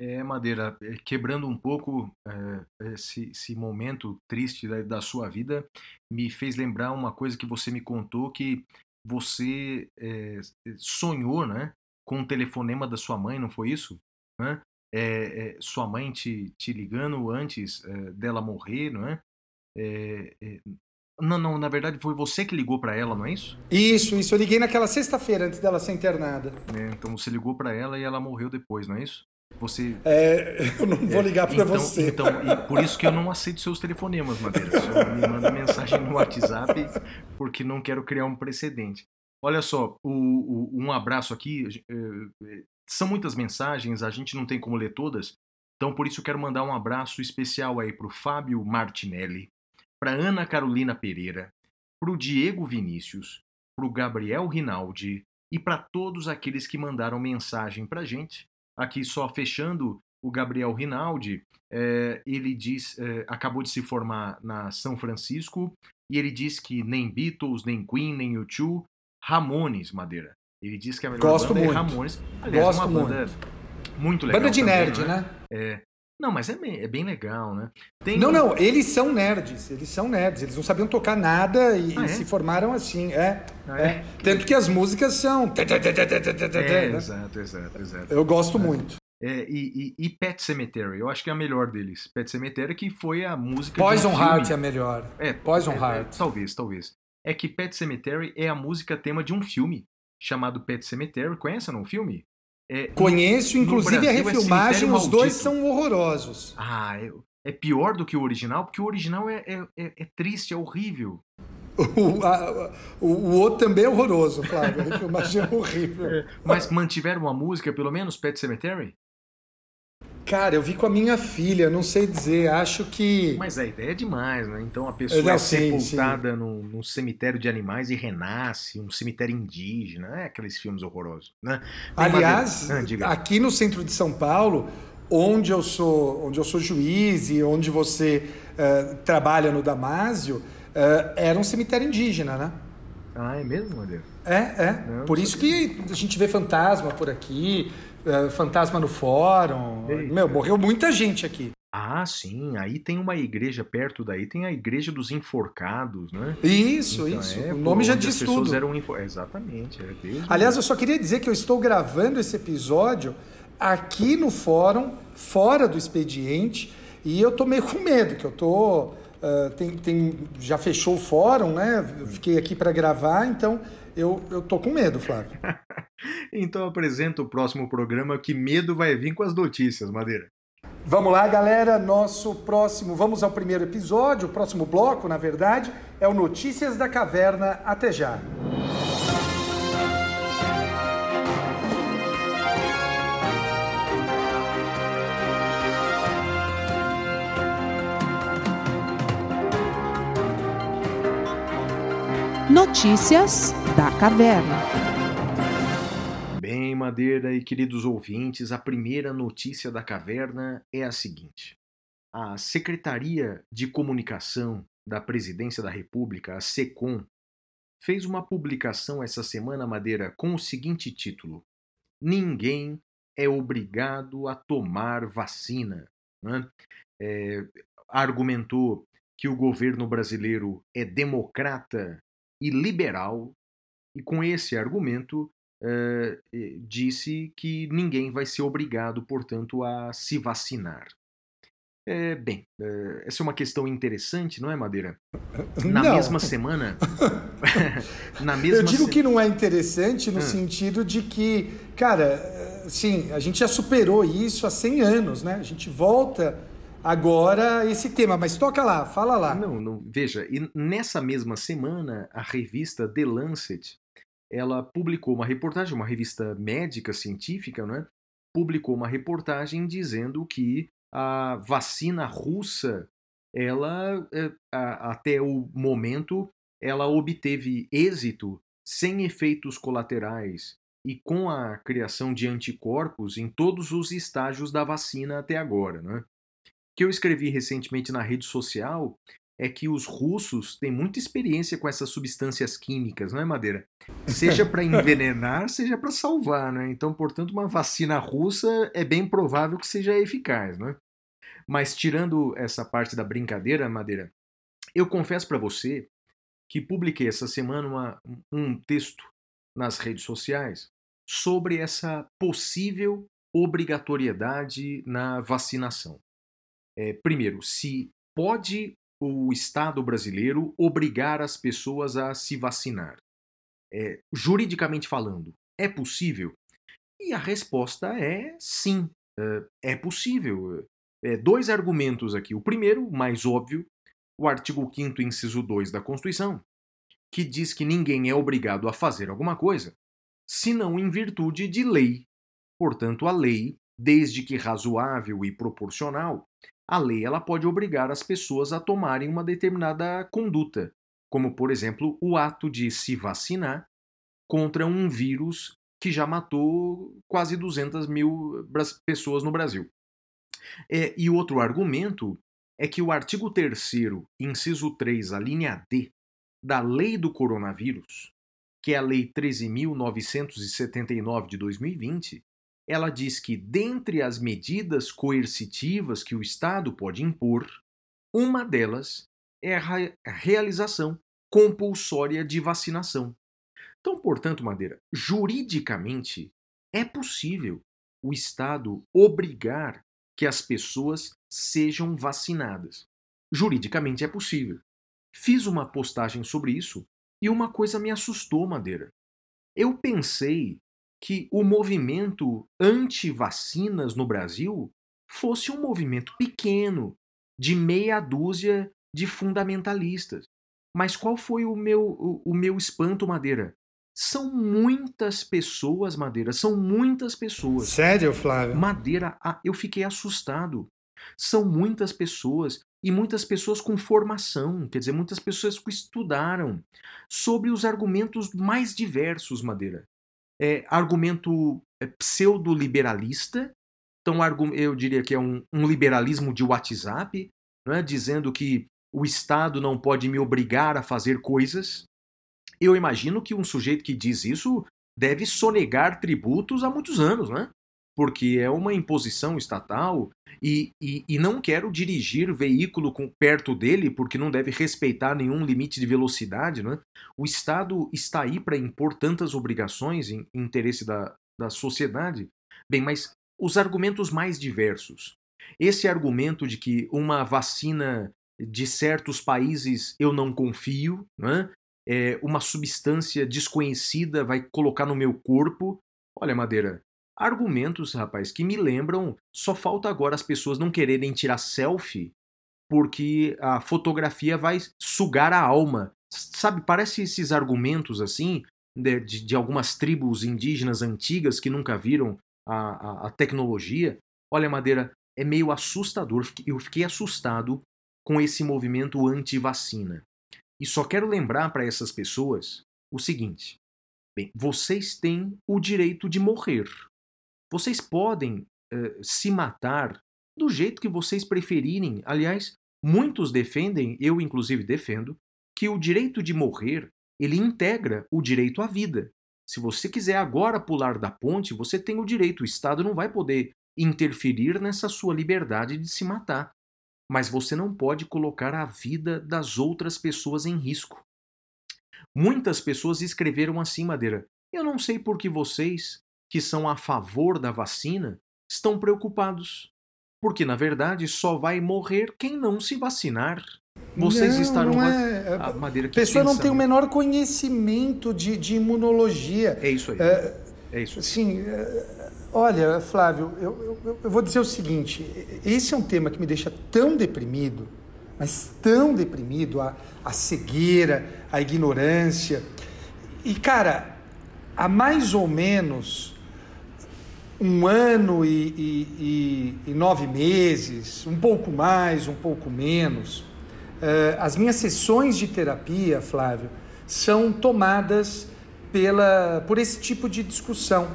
É, Madeira, é, quebrando um pouco é, esse, esse, momento triste da, da, sua vida, me fez lembrar uma coisa que você me contou que você é, sonhou, né, com um telefonema da sua mãe, não foi isso? Né? É, sua mãe te, te ligando antes dela morrer, não é? Não, não, na verdade foi você que ligou para ela, não é isso? Isso, isso. Eu liguei naquela sexta-feira antes dela ser internada. então você ligou para ela e ela morreu depois, não é isso? Você... É, eu não vou ligar para então, você. Então, por isso que eu não aceito seus telefonemas, Madeira. Só me manda mensagem no WhatsApp, porque não quero criar um precedente. Olha só, o, o, um abraço aqui. É, são muitas mensagens, a gente não tem como ler todas. Então, por isso, eu quero mandar um abraço especial aí para o Fábio Martinelli, para Ana Carolina Pereira, para o Diego Vinícius, para o Gabriel Rinaldi e para todos aqueles que mandaram mensagem para gente Aqui só fechando, o Gabriel Rinaldi, é, ele diz, é, acabou de se formar na São Francisco e ele diz que nem Beatles, nem Queen, nem U2, Ramones, Madeira. Ele diz que a melhor Gosto banda muito. é Ramones. Aliás, Gosto é uma banda muito. muito legal. Banda de também, nerd, né? né? É. Não, mas é bem, é bem legal, né? Tem Não, não, eles são nerds, eles são nerds, eles não sabiam tocar nada e, Ah, é? se formaram assim, é, Ah, é. é? Tanto que as músicas são. É, né? exato, exato, exato. Eu gosto muito. É, e, e, e Pet Cemetery, eu acho que é a melhor deles. Pet Cemetery que foi a música Poison um. Heart é a melhor. É, Poison é, é, Heart. talvez, talvez. É que Pet Cemetery é a música tema de um filme chamado Pet Cemetery. Conhece não o filme? É, Conheço, inclusive a Brasil é refilmagem, Cemitério os dois são horrorosos. Ah, é, é pior do que o original, porque o original é, é, é- é triste, é horrível. O, a- o, o outro também é horroroso, Flávio. A refilmagem é horrível. Mas mantiveram uma música, pelo menos, Pet Cemetery? Cara, eu vi com a minha filha, não sei dizer, acho que. Mas a ideia é demais, né? Então a pessoa é sim, sepultada num, num cemitério de animais e renasce, um cemitério indígena, é aqueles filmes horrorosos, né? Tem Aliás, uma- Ah, aqui no centro de São Paulo, onde eu sou, onde eu sou juiz e onde você eh, trabalha no Damásio, eh, era um cemitério indígena, né? Ah, é mesmo, Madeira? É, é. Não, por isso que a gente vê fantasma por aqui, eh, fantasma no fórum. Eita. Meu, morreu muita gente aqui. Ah, sim. Aí tem uma igreja perto daí, tem a igreja dos enforcados, né? Isso, Então, isso. é, o nome já diz as pessoas tudo. Eram info... Exatamente, é. Aliás, eu só queria dizer que eu estou gravando esse episódio aqui no fórum, fora do expediente, e eu tô meio com medo, que eu tô. ah, tem, tem- já fechou o fórum, né? Eu fiquei aqui para gravar, então eu, eu tô com medo, Flávio. Então apresenta o próximo programa que medo vai vir com as notícias, Madeira. Vamos lá, galera. Nosso próximo, vamos ao primeiro episódio, o próximo bloco, na verdade, é o Notícias da Caverna. Até já. Notícias da Caverna. Bem, Madeira e queridos ouvintes, a primeira notícia da caverna é a seguinte: a Secretaria de Comunicação da Presidência da República, a SECOM, fez uma publicação essa semana, Madeira, com o seguinte título: Ninguém é obrigado a tomar vacina. Né? É, argumentou que o governo brasileiro é democrata e liberal, e com esse argumento uh, disse que ninguém vai ser obrigado, portanto, a se vacinar. É, bem, uh, essa é uma questão interessante, não é, Madeira? Na Não. mesma semana. na mesma Eu digo se- que não é interessante no Hum. sentido de que, cara, sim, a gente já superou isso há 100 anos, né? A gente volta agora a esse tema, mas toca lá, fala lá. Não, não, veja, e nessa mesma semana, a revista The Lancet, ela publicou uma reportagem, uma revista médica científica, não é? Publicou uma reportagem dizendo que a vacina russa, ela é, até o momento, ela obteve êxito sem efeitos colaterais e com a criação de anticorpos em todos os estágios da vacina até agora, é? O que eu escrevi recentemente na rede social é que os russos têm muita experiência com essas substâncias químicas, não é, Madeira? Seja para envenenar, seja para salvar, né? Então, portanto, uma vacina russa é bem provável que seja eficaz, não é? Mas tirando essa parte da brincadeira, Madeira, eu confesso para você que publiquei essa semana uma- um texto nas redes sociais sobre essa possível obrigatoriedade na vacinação. É, primeiro, se pode o Estado brasileiro obrigar as pessoas a se vacinar? É, juridicamente falando, é possível? E a resposta é sim, é, possível. É, dois argumentos aqui. O primeiro, mais óbvio, o artigo 5 inciso 2 da Constituição, que diz que ninguém é obrigado a fazer alguma coisa, senão em virtude de lei. Portanto, a lei, desde que razoável e proporcional, a lei ela pode obrigar as pessoas a tomarem uma determinada conduta, como, por exemplo, o ato de se vacinar contra um vírus que já matou quase 200 mil bras- pessoas no Brasil. É, e outro argumento é que o artigo 3 inciso 3, a linha D, da Lei do Coronavírus, que é a Lei 13.979 de 2020, ela diz que, dentre as medidas coercitivas que o Estado pode impor, uma delas é a realização compulsória de vacinação. Então, portanto, Madeira, juridicamente é possível o Estado obrigar que as pessoas sejam vacinadas. Juridicamente é possível. Fiz uma postagem sobre isso e uma coisa me assustou, Madeira. Eu pensei que o movimento anti-vacinas no Brasil fosse um movimento pequeno, de meia dúzia de fundamentalistas. Mas qual foi o meu, o, o meu espanto, Madeira? São muitas pessoas, Madeira, são muitas pessoas. Sério, Flávio? Madeira, ah, eu fiquei assustado. São muitas pessoas e muitas pessoas com formação, quer dizer, muitas pessoas que estudaram sobre os argumentos mais diversos, Madeira. É, argumento é, pseudo-liberalista, então eu diria que é um, um liberalismo de WhatsApp, né, dizendo que o Estado não pode me obrigar a fazer coisas. Eu imagino que um sujeito que diz isso deve sonegar tributos há muitos anos, né? Porque é uma imposição estatal e, e, e não quero dirigir veículo com, perto dele porque não deve respeitar nenhum limite de velocidade, né? O Estado está aí para impor tantas obrigações em, em interesse da, da sociedade. Bem, mas os argumentos mais diversos. Esse argumento de que uma vacina de certos países eu não confio, né? é, uma substância desconhecida vai colocar no meu corpo. Olha, Madeira, argumentos, rapaz, que me lembram. Só falta agora as pessoas não quererem tirar selfie porque a fotografia vai sugar a alma. Sabe, parece esses argumentos assim de, de, algumas tribos indígenas antigas que nunca viram a, a, a tecnologia. Olha, Madeira, é meio assustador. Eu fiquei assustado com esse movimento anti-vacina. E só quero lembrar para essas pessoas o seguinte: bem, vocês têm o direito de morrer. Vocês podem uh, se matar do jeito que vocês preferirem. Aliás, muitos defendem, eu inclusive defendo, que o direito de morrer ele integra o direito à vida. Se você quiser agora pular da ponte, você tem o direito. O Estado não vai poder interferir nessa sua liberdade de se matar. Mas você não pode colocar a vida das outras pessoas em risco. Muitas pessoas escreveram assim, Madeira. Eu não sei por que vocês, que são a favor da vacina, estão preocupados. Porque, na verdade, só vai morrer quem não se vacinar. Vocês não, estarão. Não é... A madeira que pessoa não tem o menor conhecimento de, de imunologia. É isso aí. É, é isso. Sim. É, olha, Flávio, eu, eu, eu, vou dizer o seguinte: esse é um tema que me deixa tão deprimido, mas tão deprimido a, a cegueira, a ignorância. E, cara, há mais ou menos um ano e, e, e, e nove meses, um pouco mais, um pouco menos eh, as minhas sessões de terapia, Flávio, são tomadas pela, por esse tipo de discussão.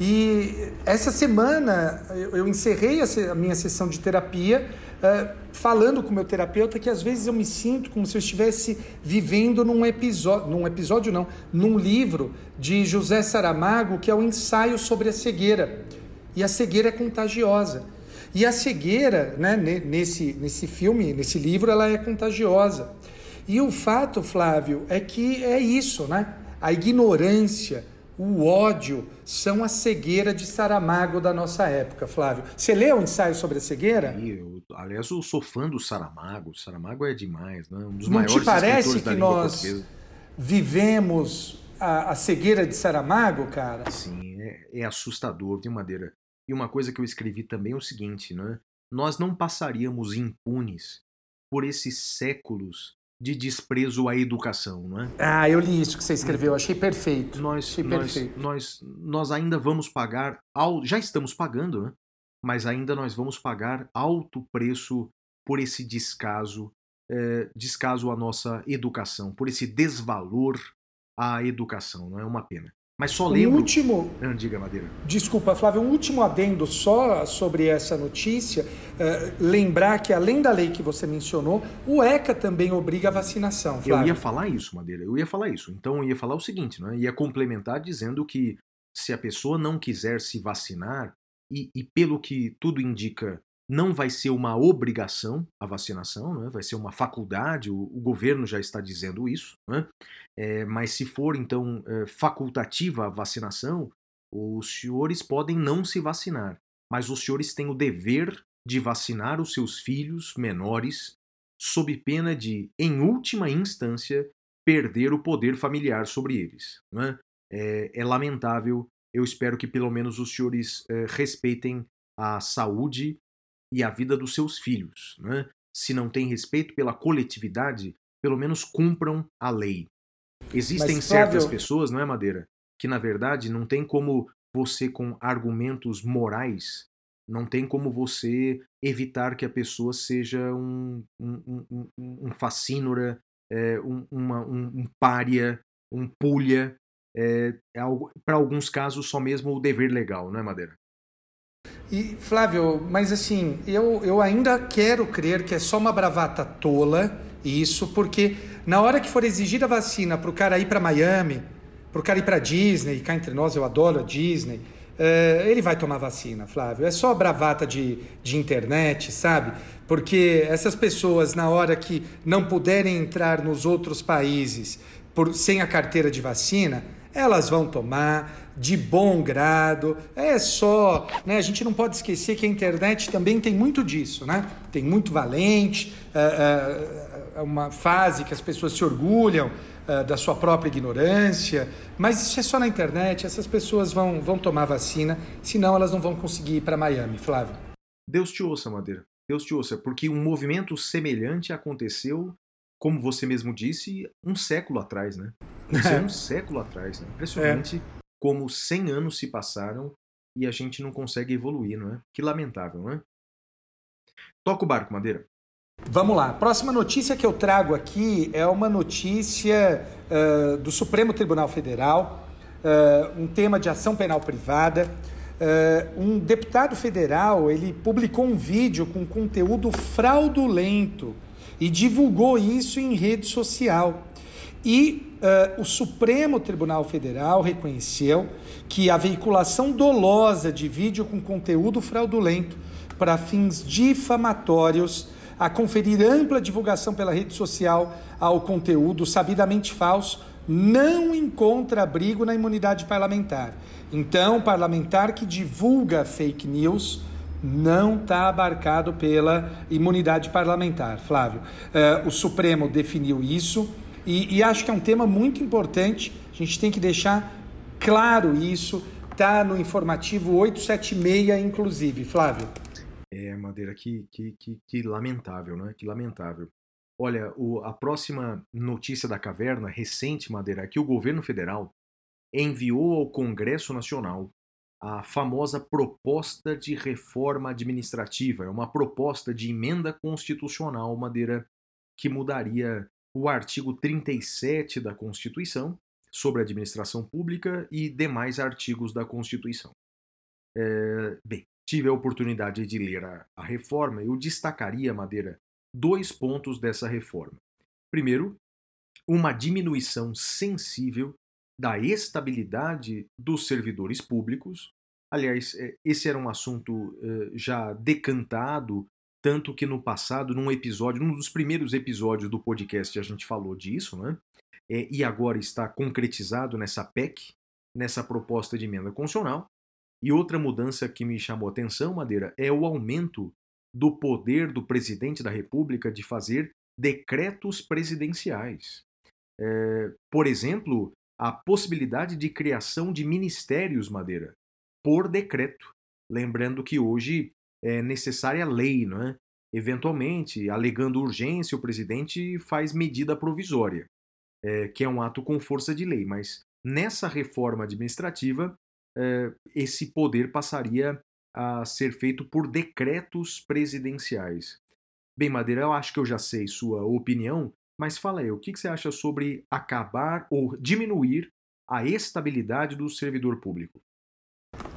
E essa semana eu encerrei a minha sessão de terapia uh, falando com o meu terapeuta que às vezes eu me sinto como se eu estivesse vivendo num episódio, num episódio não, num livro de José Saramago que é o ensaio sobre a cegueira. E a cegueira é contagiosa. E a cegueira, né, nesse, nesse filme, nesse livro, ela é contagiosa. E o fato, Flávio, é que é isso, né? A ignorância, o ódio são a cegueira de Saramago da nossa época, Flávio. Você leu o ensaio sobre a cegueira? Eu, aliás, eu sou fã do Saramago. Saramago é demais, né? Um dos Não maiores te parece que nós portuguesa. vivemos a, a, cegueira de Saramago, cara? Sim, é, é assustador, de Madeira. E uma coisa que eu escrevi também é o seguinte, né? Nós não passaríamos impunes por esses séculos de desprezo à educação, não é? Ah, eu li isso que você escreveu, achei perfeito. Nós, achei nós, perfeito. nós, nós ainda vamos pagar, já estamos pagando, né? Mas ainda nós vamos pagar alto preço por esse descaso, é, descaso à nossa educação, por esse desvalor à educação, não é uma pena. Mas só lembro. Um último. Não, diga, Madeira. Desculpa, Flávio, um último adendo só sobre essa notícia. Uh, lembrar que, além da lei que você mencionou, o ECA também obriga a vacinação. Flávio. Eu ia falar isso, Madeira. Eu ia falar isso. Então, eu ia falar o seguinte, né? ia complementar dizendo que se a pessoa não quiser se vacinar, e, e pelo que tudo indica, não vai ser uma obrigação a vacinação, né? vai ser uma faculdade, o, o, governo já está dizendo isso, né? é, mas se for então é, facultativa a vacinação, os senhores podem não se vacinar, mas os senhores têm o dever de vacinar os seus filhos menores, sob pena de, em última instância, perder o poder familiar sobre eles. Né? É, é, lamentável, eu espero que pelo menos os senhores respeitem a saúde e a vida dos seus filhos. Né? Se não tem respeito pela coletividade, pelo menos cumpram a lei. Existem Mas, certas pessoas, não é, Madeira, que na verdade não tem como você, com argumentos morais, não tem como você evitar que a pessoa seja um, um, um, um facínora, é, um, uma, um, um pária, um pulha. É, é Para alguns casos, só mesmo o dever legal, não é, Madeira? E, Flávio, mas assim, eu, eu ainda quero crer que é só uma bravata tola isso, porque na hora que for exigir a vacina para o cara ir para Miami, para o cara ir para Disney, cá entre nós eu adoro a Disney, uh, ele vai tomar vacina, Flávio. É só bravata de, de internet, sabe? Porque essas pessoas, na hora que não puderem entrar nos outros países por, sem a carteira de vacina, elas vão tomar de bom grado. É só, né? A gente não pode esquecer que a internet também tem muito disso, né? Tem muito valente, é, é, é uma fase que as pessoas se orgulham uh, da sua própria ignorância, mas isso é só na internet, essas pessoas vão, vão tomar vacina, senão elas não vão conseguir ir para Miami, Flávio. Deus te ouça, Madeira. Deus te ouça, porque um movimento semelhante aconteceu, como você mesmo disse, um século atrás, né? Isso é um século atrás. Né? Impressionante é. Como 100 anos se passaram e a gente não consegue evoluir, não é? Que lamentável, não é? Toca o barco, Madeira. Vamos lá. Próxima notícia que eu trago aqui é uma notícia uh, do Supremo Tribunal Federal, uh, um tema de ação penal privada. Uh, um deputado federal ele publicou um vídeo com conteúdo fraudulento e divulgou isso em rede social. E o Supremo Tribunal Federal reconheceu que a veiculação dolosa de vídeo com conteúdo fraudulento para fins difamatórios a conferir ampla divulgação pela rede social ao conteúdo sabidamente falso, não encontra abrigo na imunidade parlamentar. Então, parlamentar que divulga fake news não está abarcado pela imunidade parlamentar. Flávio, uh, o Supremo definiu isso e, e acho que é um tema muito importante. A gente tem que deixar claro isso. Está no informativo 876, inclusive. Flávio. É, Madeira, que, que, que, que lamentável, né? Que lamentável. Olha, o, a próxima notícia da caverna, recente, Madeira, é que o governo federal enviou ao Congresso Nacional a famosa proposta de reforma administrativa. É uma proposta de emenda constitucional, Madeira, que mudaria o artigo 37 da Constituição sobre a administração pública e demais artigos da Constituição. É, bem, tive a oportunidade de ler a, a reforma, eu destacaria, Madeira, dois pontos dessa reforma. Primeiro, uma diminuição sensível da estabilidade dos servidores públicos. Aliás, é, esse era um assunto eh, já decantado, tanto que no passado, num episódio, num dos primeiros episódios do podcast, a gente falou disso, né? É, e agora está concretizado nessa PEC, nessa proposta de emenda constitucional. E outra mudança que me chamou a atenção, Madeira, é o aumento do poder do presidente da República de fazer decretos presidenciais. É, por exemplo, a possibilidade de criação de ministérios, Madeira, por decreto. Lembrando que hoje é necessária lei, não é? Eventualmente, alegando urgência, o presidente faz medida provisória, é, que é um ato com força de lei. Mas nessa reforma administrativa, eh, esse poder passaria a ser feito por decretos presidenciais. Bem, Madeira, eu acho que eu já sei sua opinião, mas fala aí, o que você acha sobre acabar ou diminuir a estabilidade do servidor público?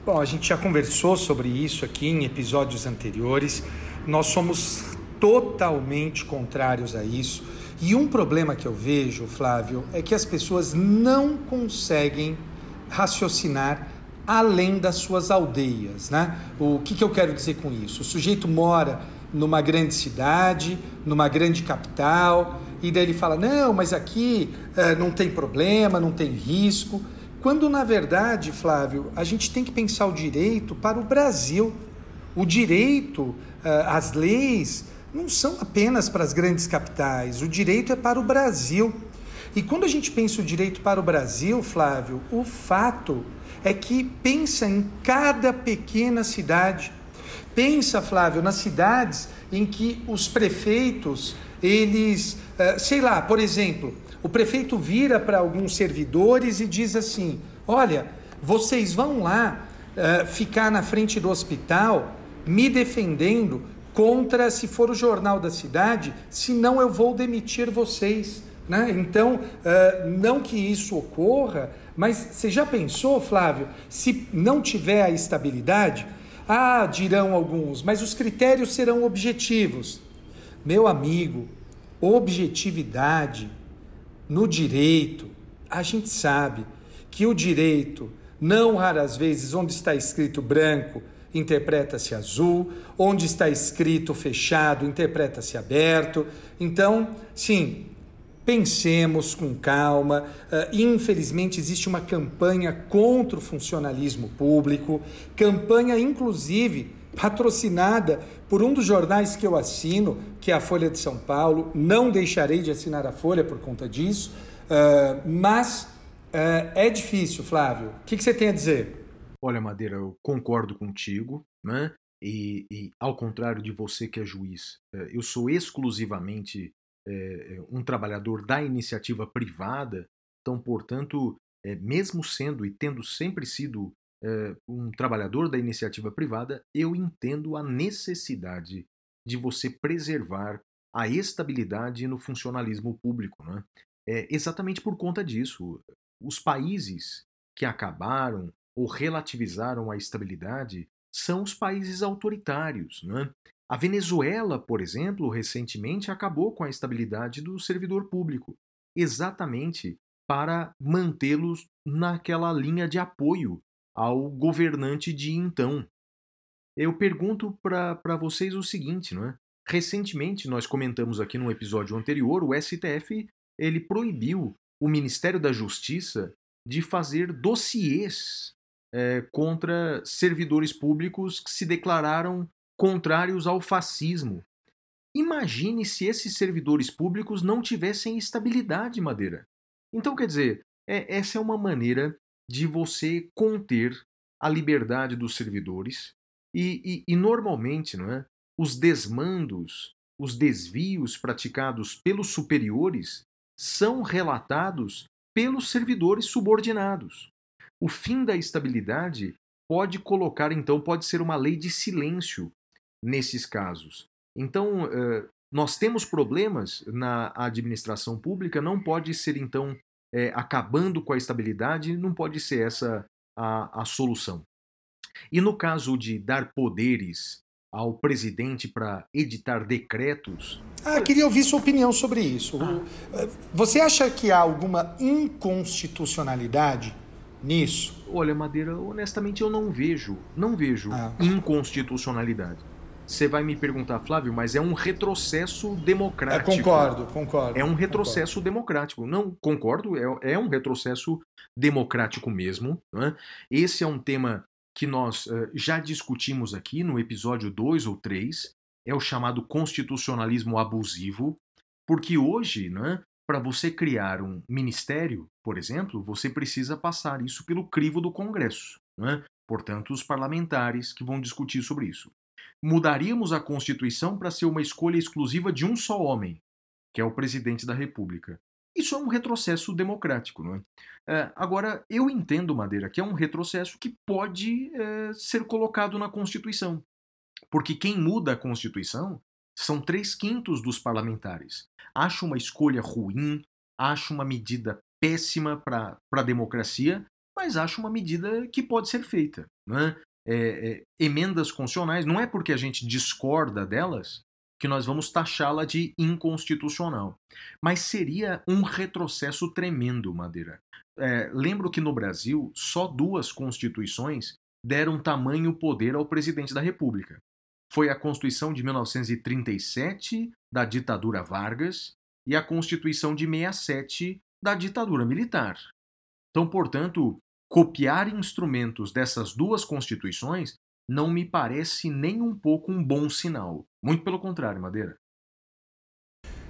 Bom, a gente já conversou sobre isso aqui em episódios anteriores. Nós somos totalmente contrários a isso. E um problema que eu vejo, Flávio, é que as pessoas não conseguem raciocinar além das suas aldeias. Né? O que, que eu quero dizer com isso? O sujeito mora numa grande cidade, numa grande capital, e daí ele fala: não, mas aqui é, não tem problema, não tem risco. Quando na verdade, Flávio, a gente tem que pensar o direito para o Brasil. O direito, é, as leis, não são apenas para as grandes capitais, o direito é para o Brasil. E quando a gente pensa o direito para o Brasil, Flávio, o fato é que pensa em cada pequena cidade. Pensa, Flávio, nas cidades em que os prefeitos, eles, eh, sei lá, por exemplo, o prefeito vira para alguns servidores e diz assim: Olha, vocês vão lá uh, ficar na frente do hospital me defendendo contra, se for o jornal da cidade, senão eu vou demitir vocês. Né? Então, uh, não que isso ocorra, mas você já pensou, Flávio, se não tiver a estabilidade? Ah, dirão alguns, mas os critérios serão objetivos. Meu amigo, objetividade no direito, a gente sabe que o direito, não raras vezes, onde está escrito branco, interpreta-se azul, onde está escrito fechado, interpreta-se aberto. Então, sim, Pensemos com calma. Uh, infelizmente, existe uma campanha contra o funcionalismo público, campanha, inclusive, patrocinada por um dos jornais que eu assino, que é a Folha de São Paulo. Não deixarei de assinar a Folha por conta disso. Uh, mas uh, é difícil, Flávio. O que, que, você tem a dizer? Olha, Madeira, eu concordo contigo, né? E, e ao contrário de você que é juiz, eu sou exclusivamente é, um trabalhador da iniciativa privada, então, portanto, é, mesmo sendo e tendo sempre sido um trabalhador da iniciativa privada, eu entendo a necessidade de você preservar a estabilidade no funcionalismo público. Né? É exatamente por conta disso. Os países que acabaram ou relativizaram a estabilidade são os países autoritários. Né? A Venezuela, por exemplo, recentemente acabou com a estabilidade do servidor público, exatamente para mantê-los naquela linha de apoio ao governante de então. Eu pergunto para vocês o seguinte, não é? Recentemente, nós comentamos aqui no episódio anterior, o STF ele proibiu o Ministério da Justiça de fazer dossiês é, contra servidores públicos que se declararam contrários ao fascismo. Imagine se esses servidores públicos não tivessem estabilidade, Madeira. Então, quer dizer, é, essa é uma maneira de você conter a liberdade dos servidores e, e, e normalmente, não é? Os desmandos, os desvios praticados pelos superiores são relatados pelos servidores subordinados. O fim da estabilidade pode colocar, então, pode ser uma lei de silêncio nesses casos. Então, eh, nós temos problemas na administração pública, não pode ser, então, eh, acabando com a estabilidade, não pode ser essa a, a solução. E no caso de dar poderes ao presidente para editar decretos. Ah, queria ouvir sua opinião sobre isso. Ah. Eh, você acha que há alguma inconstitucionalidade nisso? Olha, Madeira, honestamente eu não vejo, não vejo ah. inconstitucionalidade. Você vai me perguntar, Flávio, mas é um retrocesso democrático. É, concordo, concordo. É um retrocesso concordo. democrático. Não, concordo, é, é um retrocesso democrático mesmo. Né? Esse é um tema que nós uh, já discutimos aqui no episódio 2 ou 3. É o chamado constitucionalismo abusivo. Porque hoje, né, para você criar um ministério, por exemplo, você precisa passar isso pelo crivo do Congresso. Né? Portanto, os parlamentares que vão discutir sobre isso mudaríamos a Constituição para ser uma escolha exclusiva de um só homem, que é o presidente da República. Isso é um retrocesso democrático, não é? é agora, eu entendo, Madeira, que é um retrocesso que pode é, ser colocado na Constituição. Porque quem muda a Constituição são três quintos dos parlamentares. Acho uma escolha ruim, acho uma medida péssima para a democracia, mas acho uma medida que pode ser feita. Né? É, emendas constitucionais, não é porque a gente discorda delas que nós vamos taxá-la de inconstitucional. Mas seria um retrocesso tremendo, Madeira. É, lembro que no Brasil só duas constituições deram tamanho poder ao presidente da República. Foi a Constituição de 1937, da ditadura Vargas, e a Constituição de 67, da ditadura militar. Então, portanto, Copiar instrumentos dessas duas constituições não me parece nem um pouco um bom sinal. Muito pelo contrário, Madeira.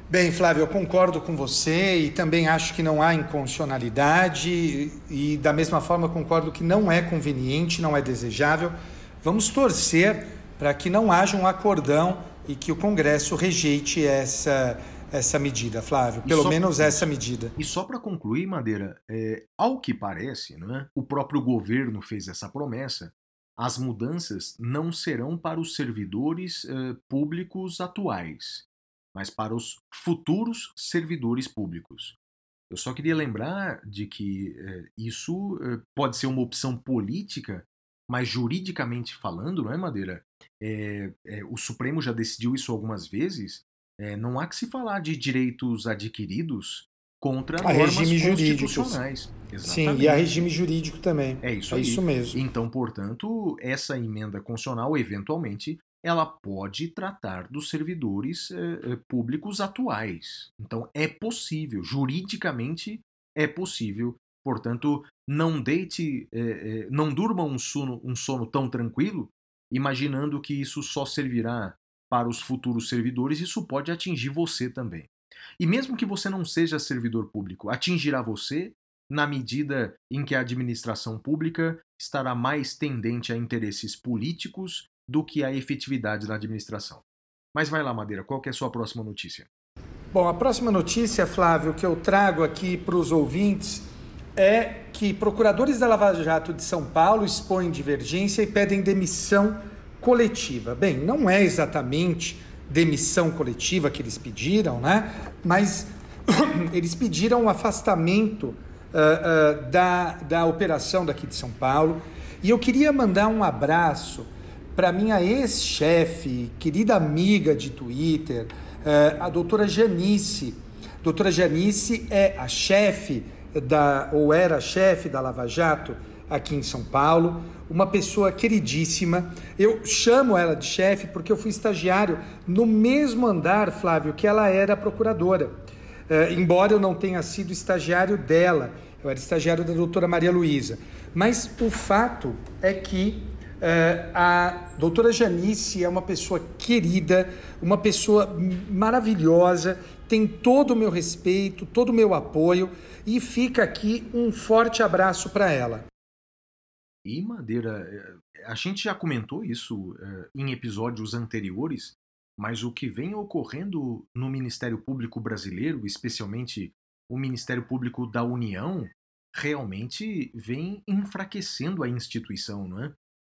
Bem, Flávio, eu concordo com você e também acho que não há inconstitucionalidade e, da mesma forma, concordo que não é conveniente, não é desejável. Vamos torcer para que não haja um acordão e que o Congresso rejeite essa essa medida, Flávio? Pelo só, menos essa medida. E só para concluir, Madeira, é, ao que parece, né, o próprio governo fez essa promessa. As mudanças não serão para os servidores eh, públicos atuais, mas para os futuros servidores públicos. Eu só queria lembrar de que eh, isso eh, pode ser uma opção política, mas juridicamente falando, não é, Madeira? É, é, o Supremo já decidiu isso algumas vezes é, não há que se falar de direitos adquiridos contra a normas constitucionais. Sim, e a regime jurídico também. É isso é aí. isso mesmo. Então, portanto, essa emenda constitucional, eventualmente, ela pode tratar dos servidores eh, públicos atuais. Então, é possível, juridicamente é possível. Portanto, não deite, eh, eh, não durma um sono, um sono tão tranquilo, imaginando que isso só servirá para os futuros servidores, isso pode atingir você também. E mesmo que você não seja servidor público, atingirá você na medida em que a administração pública estará mais tendente a interesses políticos do que a efetividade da administração. Mas vai lá, Madeira, qual é a sua próxima notícia? Bom, a próxima notícia, Flávio, que eu trago aqui para os ouvintes é que procuradores da Lava Jato de São Paulo expõem divergência e pedem demissão coletiva. Bem, não é exatamente demissão coletiva que eles pediram, né? Mas eles pediram o afastamento uh, uh, da, da operação daqui de São Paulo. E eu queria mandar um abraço para minha ex-chefe, querida amiga de Twitter, uh, a doutora Janice. Doutora Janice é a chefe da, ou era chefe da Lava Jato aqui em São Paulo, uma pessoa queridíssima. Eu chamo ela de chefe porque eu fui estagiário no mesmo andar, Flávio, que ela era procuradora. Uh, embora eu não tenha sido estagiário dela, eu era estagiário da doutora Maria Luísa. Mas o fato é que uh, a doutora Janice é uma pessoa querida, uma pessoa maravilhosa, tem todo o meu respeito, todo o meu apoio e fica aqui um forte abraço para ela. E Madeira, eh, a gente já comentou isso eh, em episódios anteriores, mas o que vem ocorrendo no Ministério Público Brasileiro, especialmente o Ministério Público da União, realmente vem enfraquecendo a instituição, não é?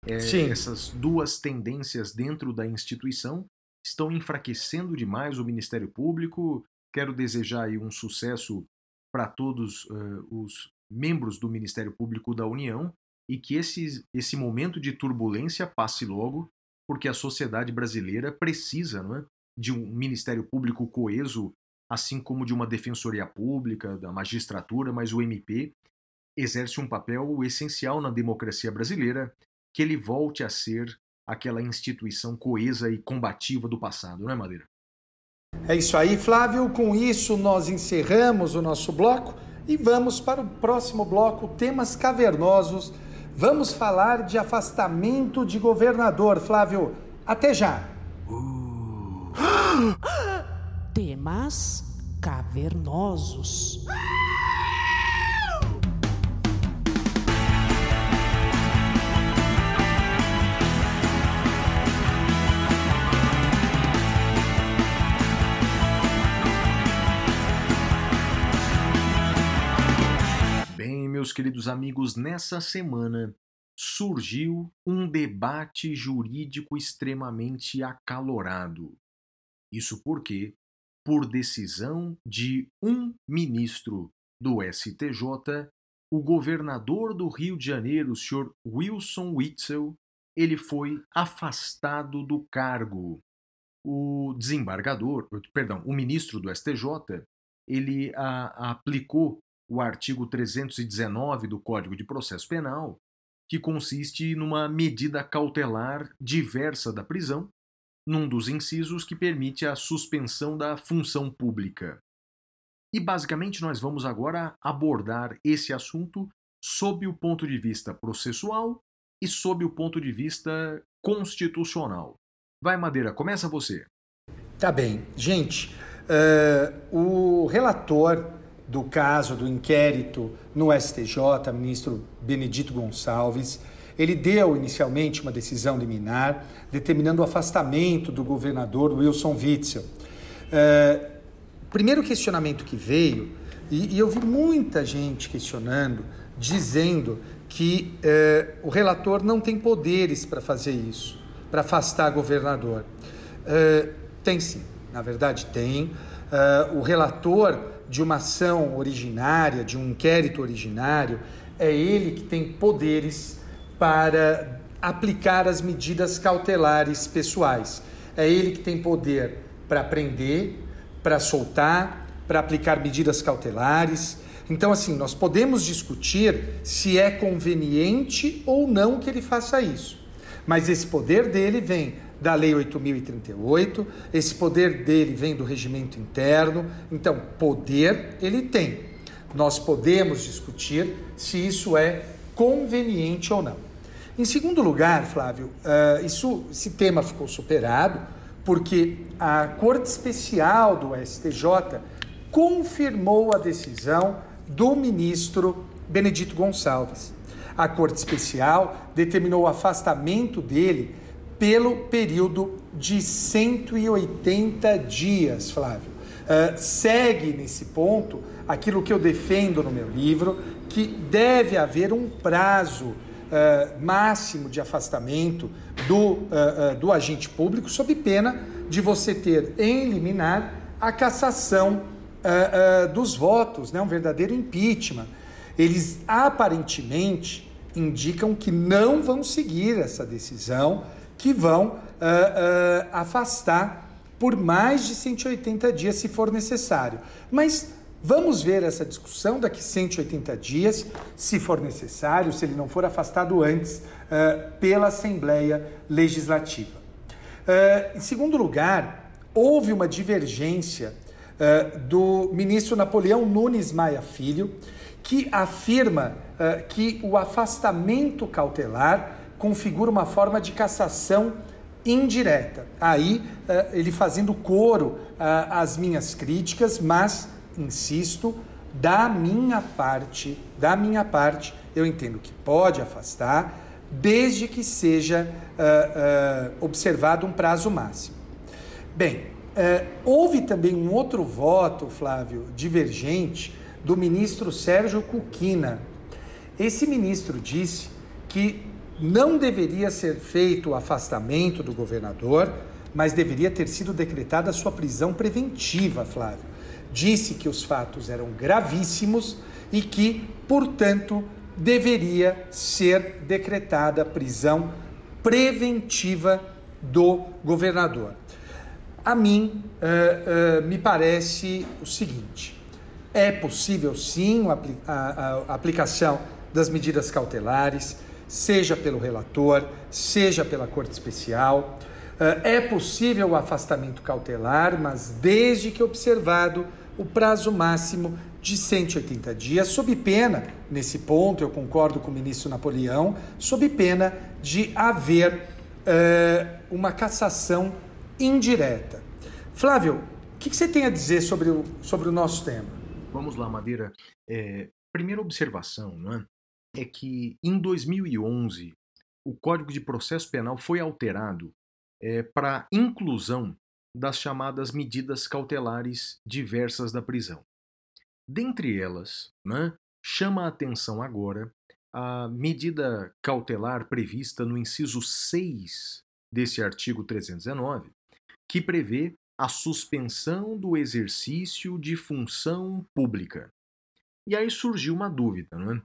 é Sim. Essas duas tendências dentro da instituição estão enfraquecendo demais o Ministério Público. Quero desejar aí um sucesso para todos uh, os membros do Ministério Público da União e que esse, esse momento de turbulência passe logo, porque a sociedade brasileira precisa não é, de um Ministério Público coeso, assim como de uma Defensoria Pública, da magistratura, mas o MP exerce um papel essencial na democracia brasileira, que ele volte a ser aquela instituição coesa e combativa do passado, não é, Madeira? É isso aí, Flávio. Com isso, nós encerramos o nosso bloco e vamos para o próximo bloco: temas cavernosos Vamos falar de afastamento de governador, Flávio. Até já. Uh. Temas cavernosos. Meus queridos amigos, nessa semana surgiu um debate jurídico extremamente acalorado. Isso porque, por decisão de um ministro do STJ, o governador do Rio de Janeiro, o senhor Wilson Witzel, ele foi afastado do cargo. O desembargador, perdão, o ministro do STJ, ele a, aplicou o artigo 319 do Código de Processo Penal, que consiste numa medida cautelar diversa da prisão, num dos incisos que permite a suspensão da função pública. E basicamente nós vamos agora abordar esse assunto sob o ponto de vista processual e sob o ponto de vista constitucional. Vai, Madeira, começa você. Tá bem. Gente, uh, o relator do caso, do inquérito no STJ, ministro Benedito Gonçalves. Ele deu inicialmente uma decisão liminar determinando o afastamento do governador Wilson Witzel. É, primeiro questionamento que veio, e, e, eu vi muita gente questionando, dizendo que é, o relator não tem poderes para fazer isso, para afastar governador. É, tem sim, na verdade tem. É, o relator de uma ação originária, de um inquérito originário, é ele que tem poderes para aplicar as medidas cautelares pessoais. É ele que tem poder para prender, para soltar, para aplicar medidas cautelares. Então, assim, nós podemos discutir se é conveniente ou não que ele faça isso. Mas esse poder dele vem da Lei 8038, esse poder dele vem do regimento interno, então, poder ele tem. Nós podemos discutir se isso é conveniente ou não. Em segundo lugar, Flávio, uh, isso, esse tema ficou superado porque a Corte Especial do STJ confirmou a decisão do ministro Benedito Gonçalves. A Corte Especial determinou o afastamento dele pelo período de 180 dias, Flávio. Uh, segue nesse ponto aquilo que eu defendo no meu livro, que deve haver um prazo uh, máximo de afastamento do, uh, do agente público, sob pena de você ter em liminar a cassação dos votos, né? um verdadeiro impeachment. Eles aparentemente indicam que não vão seguir essa decisão, que vão afastar por mais de 180 dias, se for necessário. Mas Vamos ver essa discussão daqui 180 dias, se for necessário, se ele não for afastado antes uh, pela Assembleia Legislativa. Uh, em segundo lugar, houve uma divergência uh, do ministro Napoleão Nunes Maia Filho, que afirma que o afastamento cautelar configura uma forma de cassação indireta. Aí, ele fazendo coro às minhas críticas, mas insisto, da minha parte, da minha parte, eu entendo que pode afastar, desde que seja uh, observado um prazo máximo. Bem, houve também um outro voto, Flávio, divergente, do ministro Sérgio Cuquina. Esse ministro disse que não deveria ser feito o afastamento do governador, mas deveria ter sido decretada a sua prisão preventiva, Flávio disse que os fatos eram gravíssimos e que, portanto, deveria ser decretada prisão preventiva do governador. A mim, uh, uh, me parece o seguinte: é possível sim a, a, a aplicação das medidas cautelares, seja pelo relator, seja pela Corte Especial. Uh, é possível o afastamento cautelar, mas desde que observado o prazo máximo de 180 dias, sob pena, nesse ponto eu concordo com o ministro Napoleão, sob pena de haver uh, uma cassação indireta. Flávio, o que, que, você tem a dizer sobre o, sobre o nosso tema? Vamos lá, Madeira. É, primeira observação não é? É que em 2011 o Código de Processo Penal foi alterado é, para inclusão das chamadas medidas cautelares diversas da prisão. Dentre elas, né, chama a atenção agora a medida cautelar prevista no inciso 6 desse artigo 319, que prevê a suspensão do exercício de função pública. E aí surgiu uma dúvida, não é?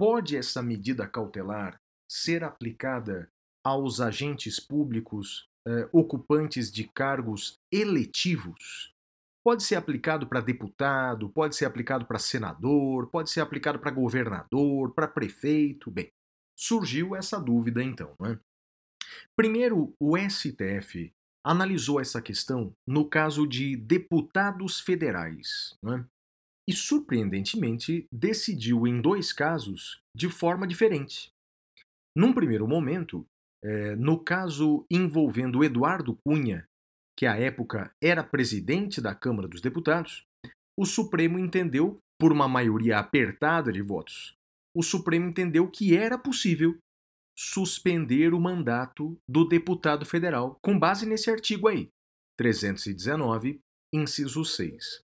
Pode essa medida cautelar ser aplicada aos agentes públicos uh, ocupantes de cargos eletivos. Pode ser aplicado para deputado, pode ser aplicado para senador, pode ser aplicado para governador, para prefeito. Bem, surgiu essa dúvida então. Né? Primeiro, o STF analisou essa questão no caso de deputados federais. Né? E, surpreendentemente, decidiu em dois casos de forma diferente. Num primeiro momento, é, no caso envolvendo Eduardo Cunha, que à época era presidente da Câmara dos Deputados, o Supremo entendeu, por uma maioria apertada de votos, o Supremo entendeu que era possível suspender o mandato do deputado federal, com base nesse artigo aí, 319, inciso 6.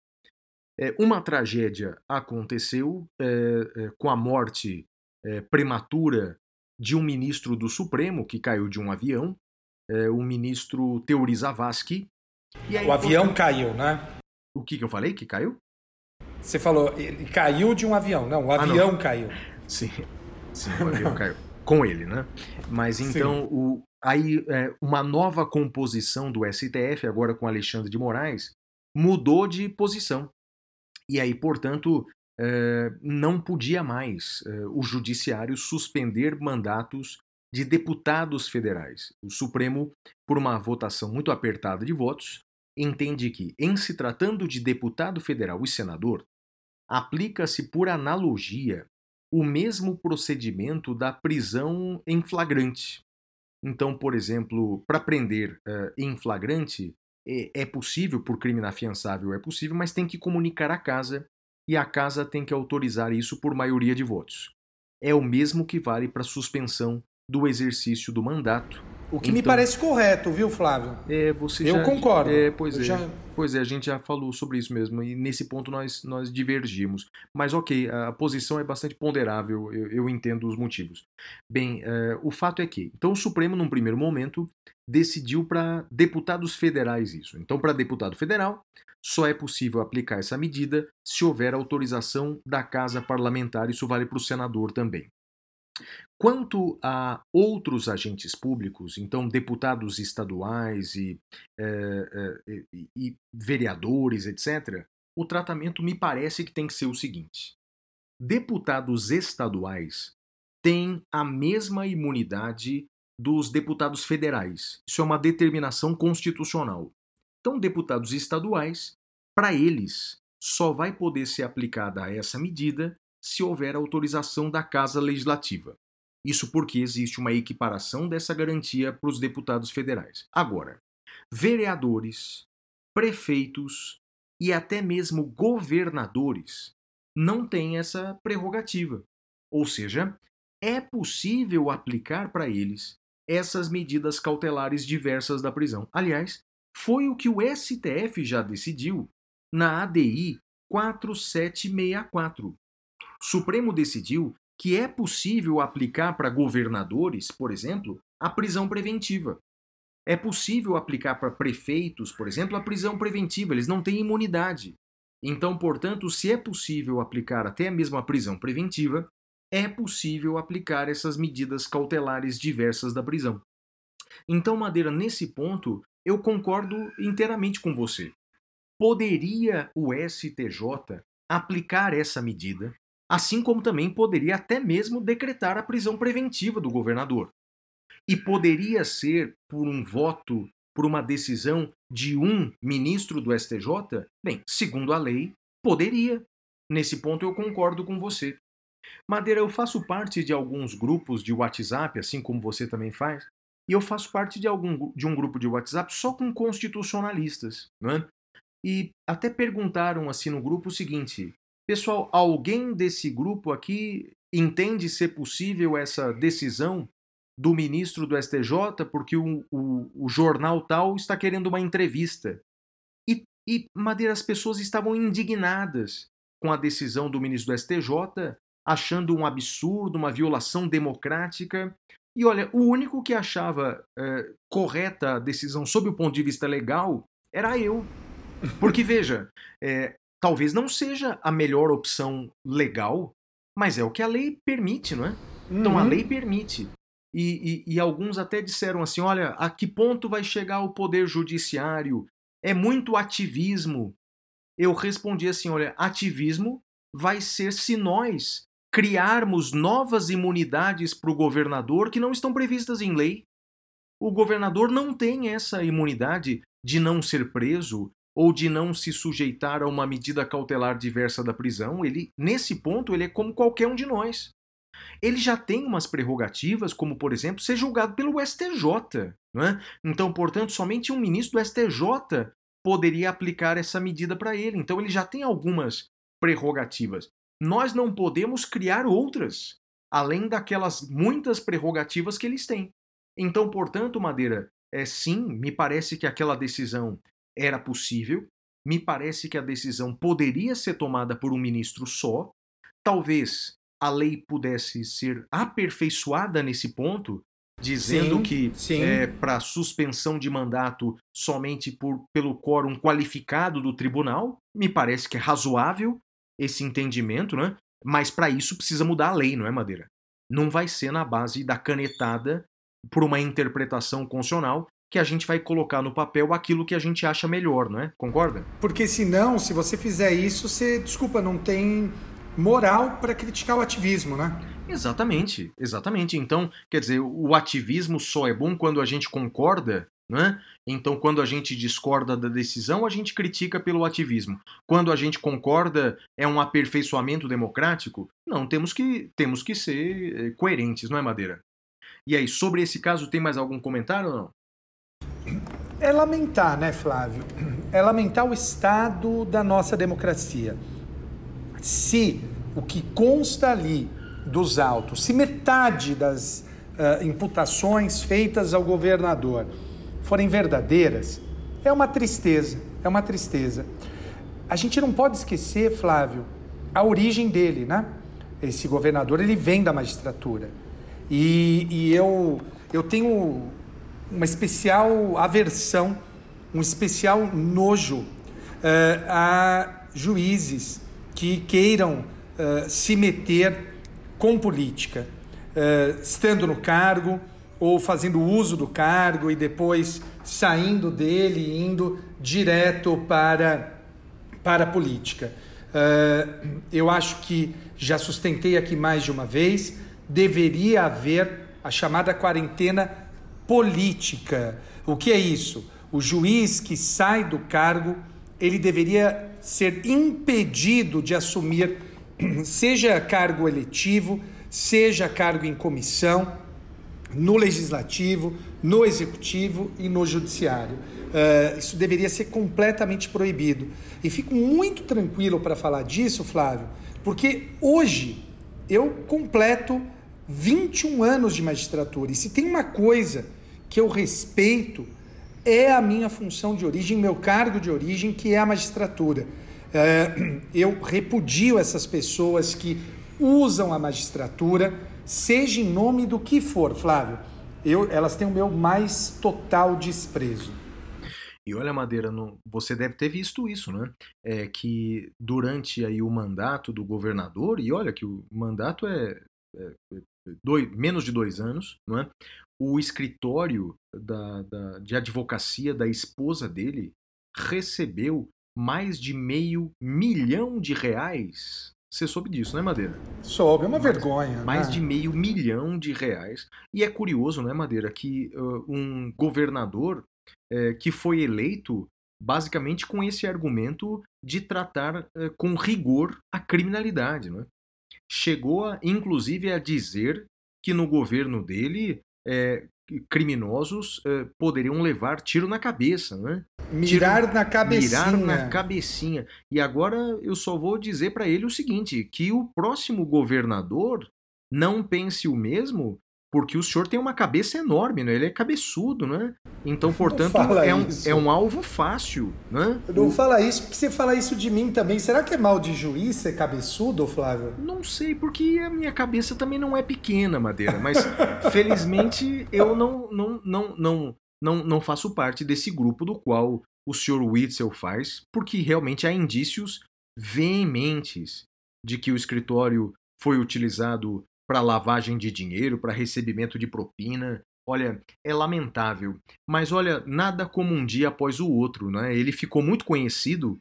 É, uma tragédia aconteceu é, é, com a morte é, prematura de um ministro do Supremo que caiu de um avião, é, o ministro Teori Zavascki. o avião caiu, né? O que, que eu falei? Que caiu? Você falou, ele caiu de um avião. Não, o avião ah, não. caiu. Sim, sim, o avião caiu. Com ele, né? Mas então, o, aí é, uma nova composição do STF, agora com Alexandre de Moraes, mudou de posição. E aí, portanto, eh, não podia mais eh, o judiciário suspender mandatos de deputados federais. O Supremo, por uma votação muito apertada de votos, entende que, em se tratando de deputado federal e senador, aplica-se por analogia o mesmo procedimento da prisão em flagrante. Então, por exemplo, para prender uh, em flagrante, é, é possível, por crime inafiançável é possível, mas tem que comunicar à casa e a casa tem que autorizar isso por maioria de votos. É o mesmo que vale para suspensão do exercício do mandato o que então, me parece correto, viu, Flávio? É, você Eu já, concordo. É, pois Eu é. já... Pois é, a gente já falou sobre isso mesmo, e nesse ponto nós, nós divergimos. Mas ok, a posição é bastante ponderável, eu, eu entendo os motivos. Bem, uh, o fato é que, então o Supremo, num primeiro momento, decidiu para deputados federais isso. Então, para deputado federal, só é possível aplicar essa medida se houver autorização da Casa Parlamentar, isso vale para o senador também. Quanto a outros agentes públicos, então deputados estaduais e, é, é, e, e vereadores, etc., o tratamento me parece que tem que ser o seguinte: deputados estaduais têm a mesma imunidade dos deputados federais. Isso é uma determinação constitucional. Então, deputados estaduais, para eles, só vai poder ser aplicada essa medida se houver autorização da Casa Legislativa. Isso porque existe uma equiparação dessa garantia para os deputados federais. Agora, vereadores, prefeitos e até mesmo governadores não têm essa prerrogativa. Ou seja, é possível aplicar para eles essas medidas cautelares diversas da prisão. Aliás, foi o que o STF já decidiu na ADI 4764, Supremo decidiu que é possível aplicar para governadores, por exemplo, a prisão preventiva. É possível aplicar para prefeitos, por exemplo, a prisão preventiva, eles não têm imunidade. Então, portanto, se é possível aplicar até mesmo a prisão preventiva, é possível aplicar essas medidas cautelares diversas da prisão. Então, Madeira, nesse ponto, eu concordo inteiramente com você. Poderia o STJ aplicar essa medida assim como também poderia até mesmo decretar a prisão preventiva do governador. E poderia ser por um voto, por uma decisão de um ministro do STJ? Bem, segundo a lei, poderia. Nesse ponto eu concordo com você. Madeira, eu faço parte de alguns grupos de WhatsApp, assim como você também faz, e eu faço parte de, algum, de um grupo de WhatsApp só com constitucionalistas. Não é? E até perguntaram assim no grupo o seguinte: Pessoal, alguém desse grupo aqui entende ser possível essa decisão do ministro do STJ porque o, o, o jornal tal está querendo uma entrevista? E, e, Madeira, as pessoas estavam indignadas com a decisão do ministro do STJ, achando um absurdo, uma violação democrática. E olha, o único que achava é, correta a decisão sob o ponto de vista legal era eu. Porque, veja, é, talvez não seja a melhor opção legal, mas é o que a lei permite, não é? Uhum. Então a uhum. lei permite. E, e, e, alguns até disseram assim: olha, a que ponto vai chegar o poder judiciário? É muito ativismo. Eu respondi assim: olha, ativismo vai ser se nós criarmos novas imunidades para o governador que não estão previstas em lei. O governador não tem essa imunidade de não ser preso, ou de não se sujeitar a uma medida cautelar diversa da prisão, ele, nesse ponto, ele é como qualquer um de nós. Ele já tem umas prerrogativas, como, por exemplo, ser julgado pelo STJ. É? Então, portanto, somente um ministro do STJ poderia aplicar essa medida para ele. Então, ele já tem algumas prerrogativas. Nós não podemos criar outras, além daquelas muitas prerrogativas que eles têm. Então, portanto, Madeira, é sim, me parece que aquela decisão era possível. Me parece que a decisão poderia ser tomada por um ministro só. Talvez a lei pudesse ser aperfeiçoada nesse ponto, dizendo sim, que é, para suspensão de mandato somente por, pelo quórum qualificado do tribunal, me parece que é razoável esse entendimento, né? Mas para isso precisa mudar a lei, não é, Madeira? Não vai ser na base da canetada por uma interpretação constitucional que a gente vai colocar no papel aquilo que a gente acha melhor, não é? Concorda? Porque senão, se você fizer isso, você, desculpa, não tem moral para criticar o ativismo, né? Exatamente, exatamente. Então, quer dizer, o ativismo só é bom quando a gente concorda, né? Então, quando a gente discorda da decisão, a gente critica pelo ativismo. Quando a gente concorda, é um aperfeiçoamento democrático? Não, temos que, temos que ser eh, coerentes, não é, Madeira? E aí, sobre esse caso, tem mais algum comentário ou não? É lamentar, né, Flávio? É lamentar o estado da nossa democracia. Se o que consta ali dos autos, se metade das uh, imputações feitas ao governador forem verdadeiras, é uma tristeza, é uma tristeza. A gente não pode esquecer, Flávio, a origem dele, né? Esse governador, ele vem da magistratura. E, e eu, eu tenho uma especial aversão, um especial nojo uh, a juízes que queiram uh, se meter com política, uh, estando no cargo ou fazendo uso do cargo e depois saindo dele e indo direto para, para a política. Uh, eu acho que já sustentei aqui mais de uma vez, deveria haver a chamada quarentena política. O que é isso? O juiz que sai do cargo, ele deveria ser impedido de assumir seja cargo eletivo, seja cargo em comissão, no legislativo, no executivo e no judiciário. Uh, isso deveria ser completamente proibido. E fico muito tranquilo para falar disso, Flávio, porque hoje eu completo 21 anos de magistratura. E se tem uma coisa que eu respeito, é a minha função de origem, meu cargo de origem, que é a magistratura. É, eu repudio essas pessoas que usam a magistratura, seja em nome do que for, Flávio. Eu, elas têm o meu mais total desprezo. E olha, Madeira, você deve ter visto isso, né? É que durante aí o mandato do governador, e olha que o mandato é, é, é dois, menos de dois anos, não é? O escritório da, da, de advocacia da esposa dele recebeu mais de meio milhão de reais. Você soube disso, né, Madeira? Soube, é uma mais, vergonha. Mais né? de meio milhão de reais. E é curioso, né, Madeira, que uh, um governador uh, que foi eleito basicamente com esse argumento de tratar uh, com rigor a criminalidade, né? Chegou, a, inclusive, a dizer que no governo dele é, criminosos é, poderiam levar tiro na cabeça, né? Mirar tiro, na cabecinha. Mirar na cabecinha. E agora eu só vou dizer para ele o seguinte: que o próximo governador não pense o mesmo porque o senhor tem uma cabeça enorme, né? Ele é cabeçudo, né? Então, portanto, é um, é um alvo fácil, né? Não o... fala isso, porque você fala isso de mim também. Será que é mal de juiz ser cabeçudo, Flávio? Não sei, porque a minha cabeça também não é pequena, Madeira. Mas, felizmente, eu não, não, não, não, não, não faço parte desse grupo do qual o senhor Witzel faz, porque realmente há indícios veementes de que o escritório foi utilizado para lavagem de dinheiro, para recebimento de propina. Olha, é lamentável. Mas olha, nada como um dia após o outro, né? Ele ficou muito conhecido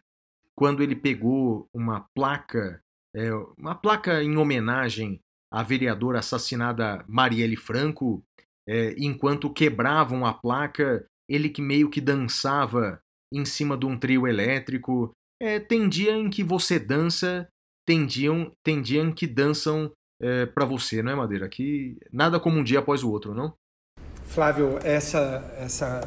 quando ele pegou uma placa, é, uma placa em homenagem à vereadora assassinada Marielle Franco, é, enquanto quebravam a placa, ele que meio que dançava em cima de um trio elétrico. É, tem dia em que você dança, tem dia, tem dia em que dançam é, para você, não é, Madeira? Que nada como um dia após o outro, não? Flávio, essa, essa,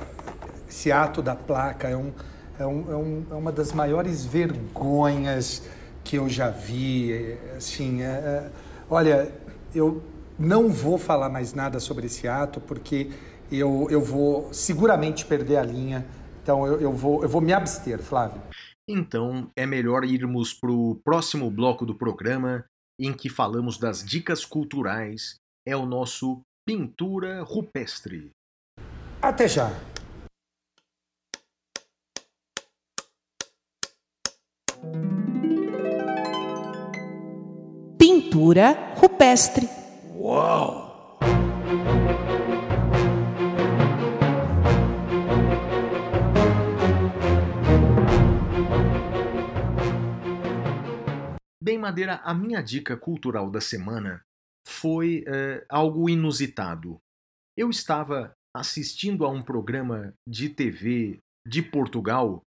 esse ato da placa é, um, é, um, é, um, é uma das maiores vergonhas que eu já vi. Assim, é, é, olha, eu não vou falar mais nada sobre esse ato porque eu, eu vou seguramente perder a linha. Então eu, eu, vou, eu vou me abster, Flávio. Então é melhor irmos para o próximo bloco do programa em que falamos das dicas culturais é o nosso Pintura Rupestre. Até já! Pintura rupestre. Uau! Bem, Madeira, a minha dica cultural da semana foi é, algo inusitado. Eu estava assistindo a um programa de TV de Portugal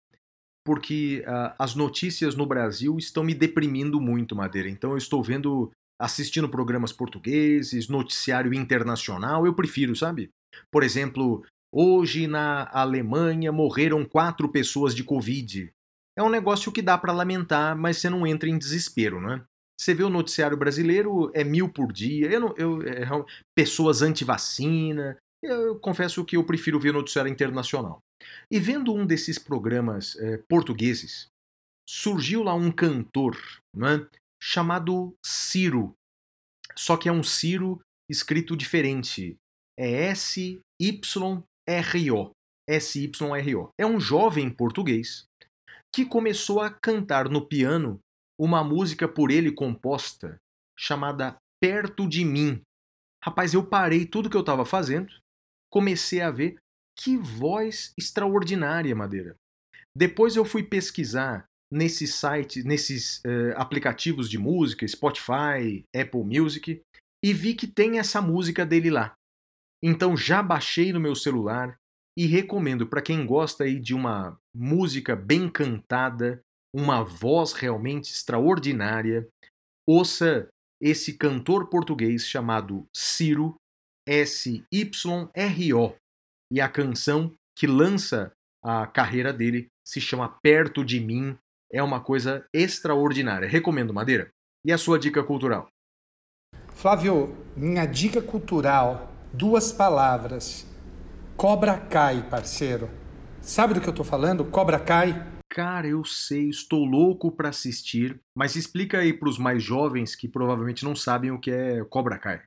porque uh, as notícias no Brasil estão me deprimindo muito, Madeira. Então eu estou vendo assistindo programas portugueses, noticiário internacional, eu prefiro, sabe? Por exemplo, hoje na Alemanha morreram quatro pessoas de Covid. É um negócio que dá para lamentar, mas você não entra em desespero, né? Você vê o noticiário brasileiro, é mil por dia, eu, eu é, pessoas anti-vacina. Eu confesso que eu prefiro ver noticiário internacional. E vendo um desses programas é, portugueses, surgiu lá um cantor né, chamado Ciro. Só que é um Ciro escrito diferente. É S-Y-R-O. S-Y-R-O. É um jovem português que começou a cantar no piano uma música por ele composta chamada Perto de Mim. Rapaz, eu parei tudo que eu estava fazendo, comecei a ver que voz extraordinária, Madeira. Depois eu fui pesquisar nesses sites, nesses uh, aplicativos de música, Spotify, Apple Music, e vi que tem essa música dele lá. Então já baixei no meu celular e recomendo para quem gosta aí de uma música bem cantada, uma voz realmente extraordinária, ouça esse cantor português chamado Ciro, S-Y-R-O, e a canção que lança a carreira dele se chama Perto de Mim, é uma coisa extraordinária. Recomendo, Madeira. E a sua dica cultural? Flávio, minha dica cultural, duas palavras. Cobra Kai, parceiro. Sabe do que eu tô falando? Cobra Kai. Cara, eu sei, estou louco para assistir, mas explica aí para os mais jovens que provavelmente não sabem o que é Cobra Kai.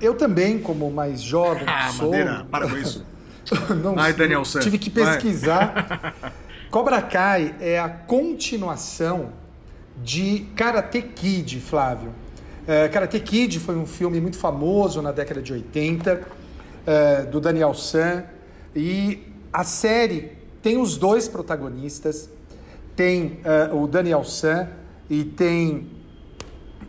Eu também, como mais jovem, ah, sou... Madeira, para com isso. não, Ai, Daniel San. Tive que pesquisar. Cobra Kai é a continuação de Karate Kid, Flávio. É, Karate Kid foi um filme muito famoso na década de 80, é, do Daniel San, e a série tem os dois protagonistas, tem é, o Daniel San e tem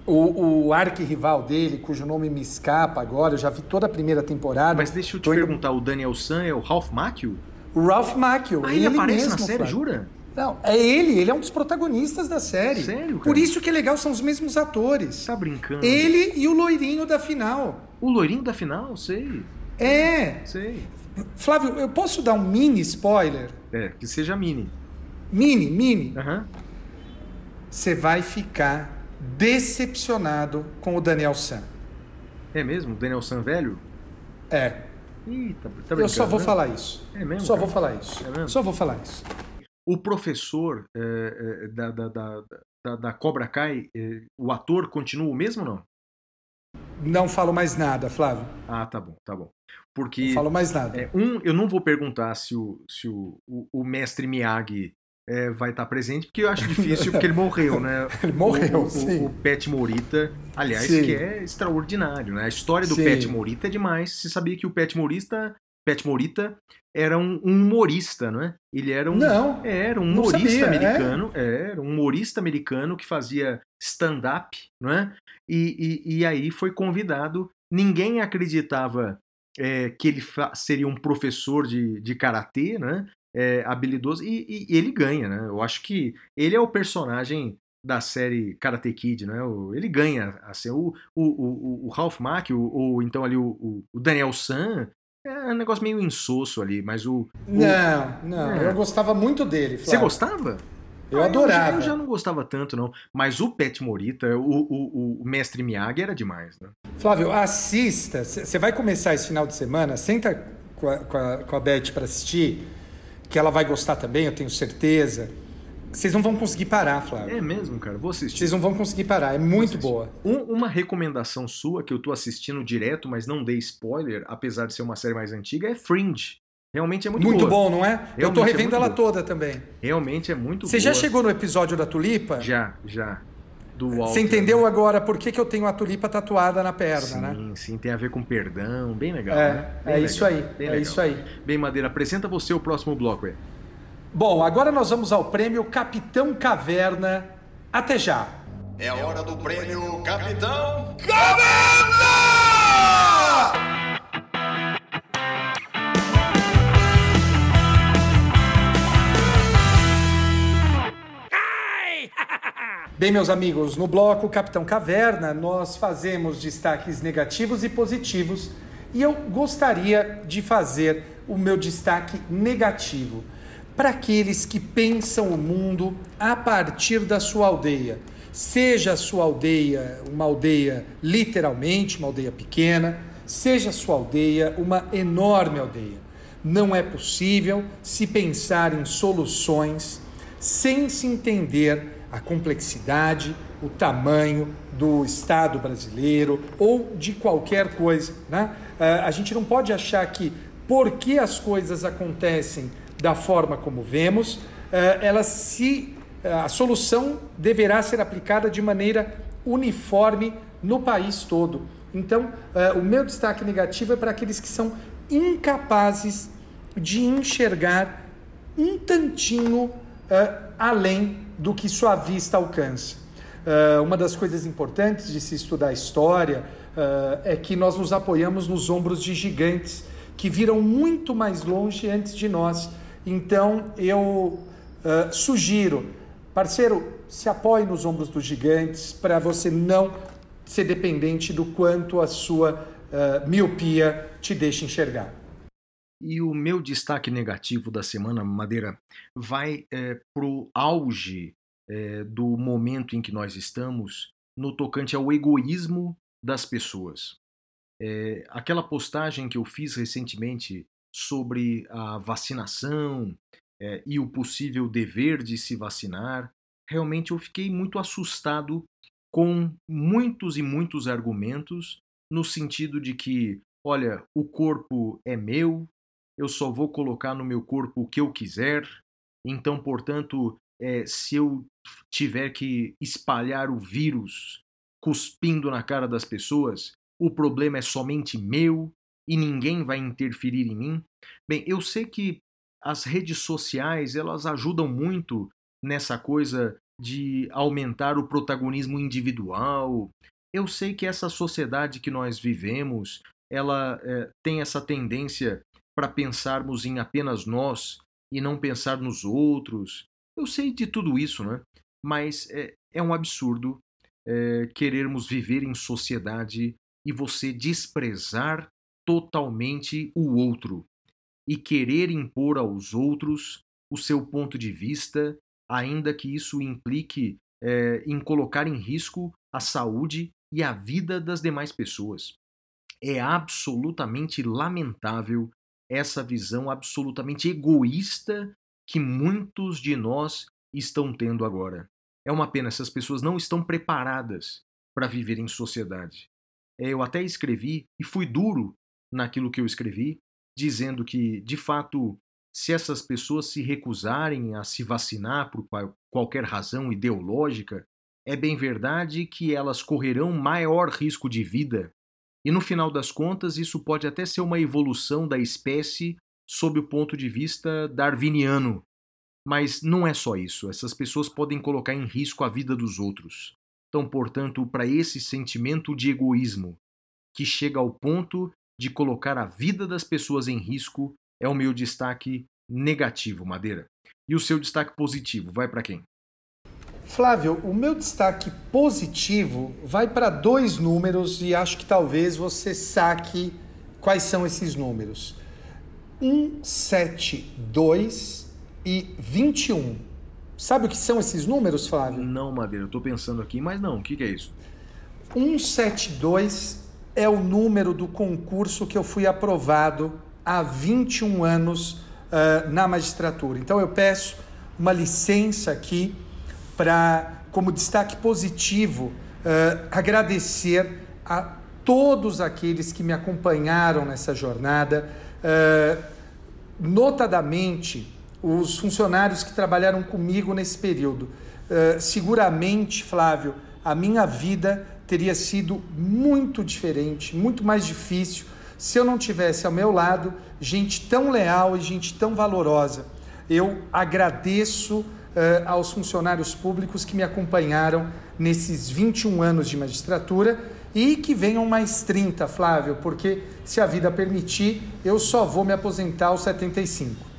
o, o arquirrival dele, cujo nome me escapa agora, eu já vi toda a primeira temporada. Mas deixa eu te perguntar, o Daniel San é o Ralph Macchio? O Ralph Macchio. Ah, ele, ele aparece mesmo, na série, jura? Não, é ele, ele é um dos protagonistas da série. Sério, cara? Por isso que é legal, são os mesmos atores. Tá brincando. Ele e o loirinho da final. O loirinho da final, sei. É. Sei. Flávio, eu posso dar um mini spoiler? É, que seja mini. Mini, mini. Aham. Você vai ficar decepcionado com o Daniel San. É mesmo? Daniel San velho? É. Ih, tá, tá eu só vou né? falar isso. É mesmo, Só cara? vou falar isso. É mesmo? Só vou falar isso. O professor é, é, da, da, da, da, da Cobra Kai, é, o ator continua o mesmo ou não? Não falo mais nada, Flávio. Ah, tá bom, tá bom. Não Porque, falo mais nada. é, um, eu não vou perguntar se o, se o, o, o mestre Miyagi é, vai estar presente, porque eu acho difícil, porque ele morreu, né? Ele morreu, o, o, sim. O, Pet Morita, aliás, Sim. que é extraordinário, né? A história do Sim. Pet Morita é demais. Você sabia que o Pet Morita, Pet Morita era um, um humorista, não é? Ele era um, Não, era um não humorista sabia, é? americano, é, era um humorista americano que fazia stand-up, não é? E, e, e aí foi convidado. Ninguém acreditava é, que ele seria um professor de, de karatê, né? É, habilidoso, e, e- e ele ganha, né? Eu acho que ele é o personagem da série Karate Kid, né? O- Ele ganha, assim, o, o, o, o Ralph Mack, ou, então ali o, o- Daniel San, é um negócio meio insosso ali, mas o... o- não, não. É. Eu gostava muito dele, Você Flávio. gostava? Eu Ah, adorava. Eu já, eu já não gostava tanto, não. Mas o Pet Morita, o, o, o mestre Miyagi era demais, né? Flávio, assista. Você vai começar esse final de semana, senta com a, com a, com a Beth para assistir, que ela vai gostar também, eu tenho certeza. Vocês não vão conseguir parar, Flávio. É mesmo, cara. Vou assistir. Vocês não vão conseguir parar, é muito boa. Um- uma recomendação sua, que eu tô assistindo direto, mas não dei spoiler, apesar de ser uma série mais antiga, é Fringe. Realmente é muito, Muito, boa. bom, não é? eu Realmente tô é revendo muito ela boa. toda também. Realmente é muito Você boa. já chegou no episódio da tulipa? Já, já. Do Walter. Você entendeu né? agora por que, que eu tenho a tulipa tatuada na perna, Sim, né? sim, tem a ver com perdão, bem legal. É, né? Bem é legal, isso aí, bem é legal. isso aí. Bem, Madeira, apresenta você o próximo bloco aí. Bom, agora nós vamos ao prêmio Capitão Caverna. Até já! É a hora do prêmio Capitão Bem, meus amigos, no bloco Capitão Caverna nós fazemos destaques negativos e positivos e eu gostaria de fazer o meu destaque negativo para aqueles que pensam o mundo a partir da sua aldeia. Seja a sua aldeia uma aldeia literalmente, uma aldeia pequena, seja a sua aldeia uma enorme aldeia. Não é possível se pensar em soluções sem se entender a complexidade, o tamanho do Estado brasileiro ou de qualquer coisa. Né? Ah, a gente não pode achar que, porque as coisas acontecem da forma como vemos, ah, elas se, ah, a solução deverá ser aplicada de maneira uniforme no país todo. Então, o meu destaque negativo é para aqueles que são incapazes de enxergar um tantinho além do que sua vista alcança. Uh, uma das coisas importantes de se estudar a história uh, é que nós nos apoiamos nos ombros de gigantes que viram muito mais longe antes de nós. Então eu uh, sugiro, parceiro, se apoie nos ombros dos gigantes para você não ser dependente do quanto a sua miopia te deixa enxergar. E o meu destaque negativo da semana, Madeira, vai é, para o auge é, do momento em que nós estamos no tocante ao egoísmo das pessoas. É, aquela postagem que eu fiz recentemente sobre a vacinação é, e o possível dever de se vacinar, realmente eu fiquei muito assustado com muitos e muitos argumentos no sentido de que, olha, o corpo é meu, eu só vou colocar no meu corpo o que eu quiser. Então, portanto, é, se eu tiver que espalhar o vírus cuspindo na cara das pessoas, o problema é somente meu e ninguém vai interferir em mim. Bem, eu sei que as redes sociais elas ajudam muito nessa coisa de aumentar o protagonismo individual. Eu sei que essa sociedade que nós vivemos ela é, tem essa tendência para pensarmos em apenas nós e não pensar nos outros. Eu sei de tudo isso, né? Mas é, é um absurdo é, querermos viver em sociedade e você desprezar totalmente o outro e querer impor aos outros o seu ponto de vista, ainda que isso implique é, em colocar em risco a saúde e a vida das demais pessoas. É absolutamente lamentável essa visão absolutamente egoísta que muitos de nós estão tendo agora. É uma pena, essas pessoas não estão preparadas para viver em sociedade. É, eu até escrevi e fui duro naquilo que eu escrevi, dizendo que, de fato, se essas pessoas se recusarem a se vacinar por qualquer razão ideológica, é bem verdade que elas correrão maior risco de vida e no final das contas, isso pode até ser uma evolução da espécie sob o ponto de vista darwiniano. Mas não é só isso, essas pessoas podem colocar em risco a vida dos outros. Então, portanto, para esse sentimento de egoísmo, que chega ao ponto de colocar a vida das pessoas em risco, é o meu destaque negativo, Madeira. E o seu destaque positivo vai para quem? Flávio, o meu destaque positivo vai para dois números e acho que talvez você saque quais são esses números. 172 e 21. Sabe o que são esses números, Flávio? Não, Madeira, eu estou pensando aqui, mas não, o que, que é isso? 172 é o número do concurso que eu fui aprovado há 21 anos uh, na magistratura. Então eu peço uma licença aqui para, como destaque positivo, uh, agradecer a todos aqueles que me acompanharam nessa jornada, uh, notadamente os funcionários que trabalharam comigo nesse período. Uh, seguramente, Flávio, a minha vida teria sido muito diferente, muito mais difícil, se eu não tivesse ao meu lado gente tão leal e gente tão valorosa. Eu agradeço uh, aos funcionários públicos que me acompanharam nesses 21 anos de magistratura e que venham mais 30, Flávio, porque se a vida permitir, eu só vou me aposentar aos 75.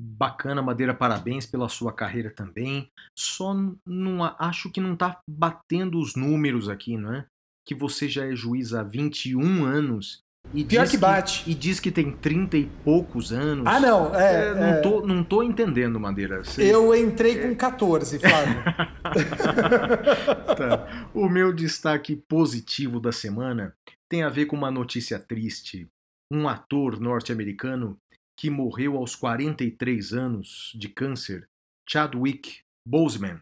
Bacana, Madeira, parabéns pela sua carreira também. Só não acho que não tá batendo os números aqui, não é? Que você já é juiz há 21 anos e Pior que bate. e diz que tem 30 e poucos anos. Ah, não. É, É, não, é. Tô, não tô entendendo, Madeira. Você- Eu entrei com 14, Flávio. Tá. O meu destaque positivo da semana tem a ver com uma notícia triste. Um ator norte-americano que morreu aos 43 anos de câncer, Chadwick Boseman.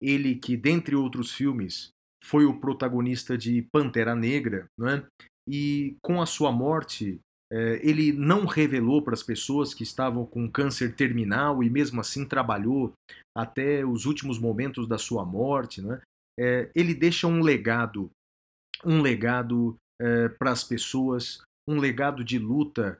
Ele que, dentre outros filmes, foi o protagonista de Pantera Negra, não é? E com a sua morte, eh, ele não revelou para as pessoas que estavam com câncer terminal e mesmo assim trabalhou até os últimos momentos da sua morte, né? É, ele deixa um legado, um legado para as pessoas, um legado de luta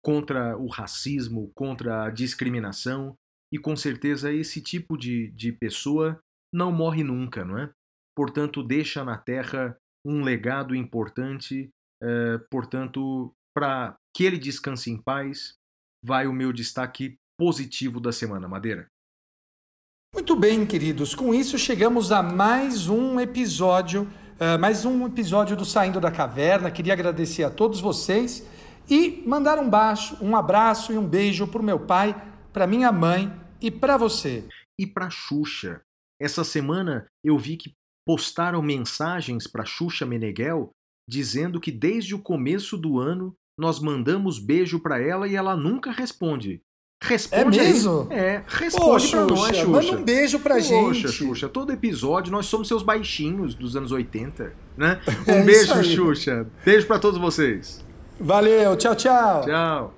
contra o racismo, contra a discriminação e com certeza esse tipo de, de pessoa não morre nunca, não é? Portanto, deixa na Terra um legado importante, é, portanto, para que ele descanse em paz, vai o meu destaque positivo da semana, Madeira. Muito bem, queridos. Com isso, chegamos a mais um episódio, eh, mais um episódio do Saindo da Caverna. Queria agradecer a todos vocês e mandar um baixo, um abraço e um beijo para o meu pai, para minha mãe e para você. E para Xuxa. Essa semana eu vi que postaram mensagens para Xuxa Meneghel dizendo que desde o começo do ano nós mandamos beijo para ela e ela nunca responde. Responde É aí. mesmo? É, Pô, responde pra nós, Xuxa. manda um beijo pra Poxa, gente. Xuxa, todo episódio nós somos seus baixinhos dos anos 80, né? É Um isso beijo. Xuxa. Beijo pra todos vocês. Valeu, tchau, tchau. Tchau.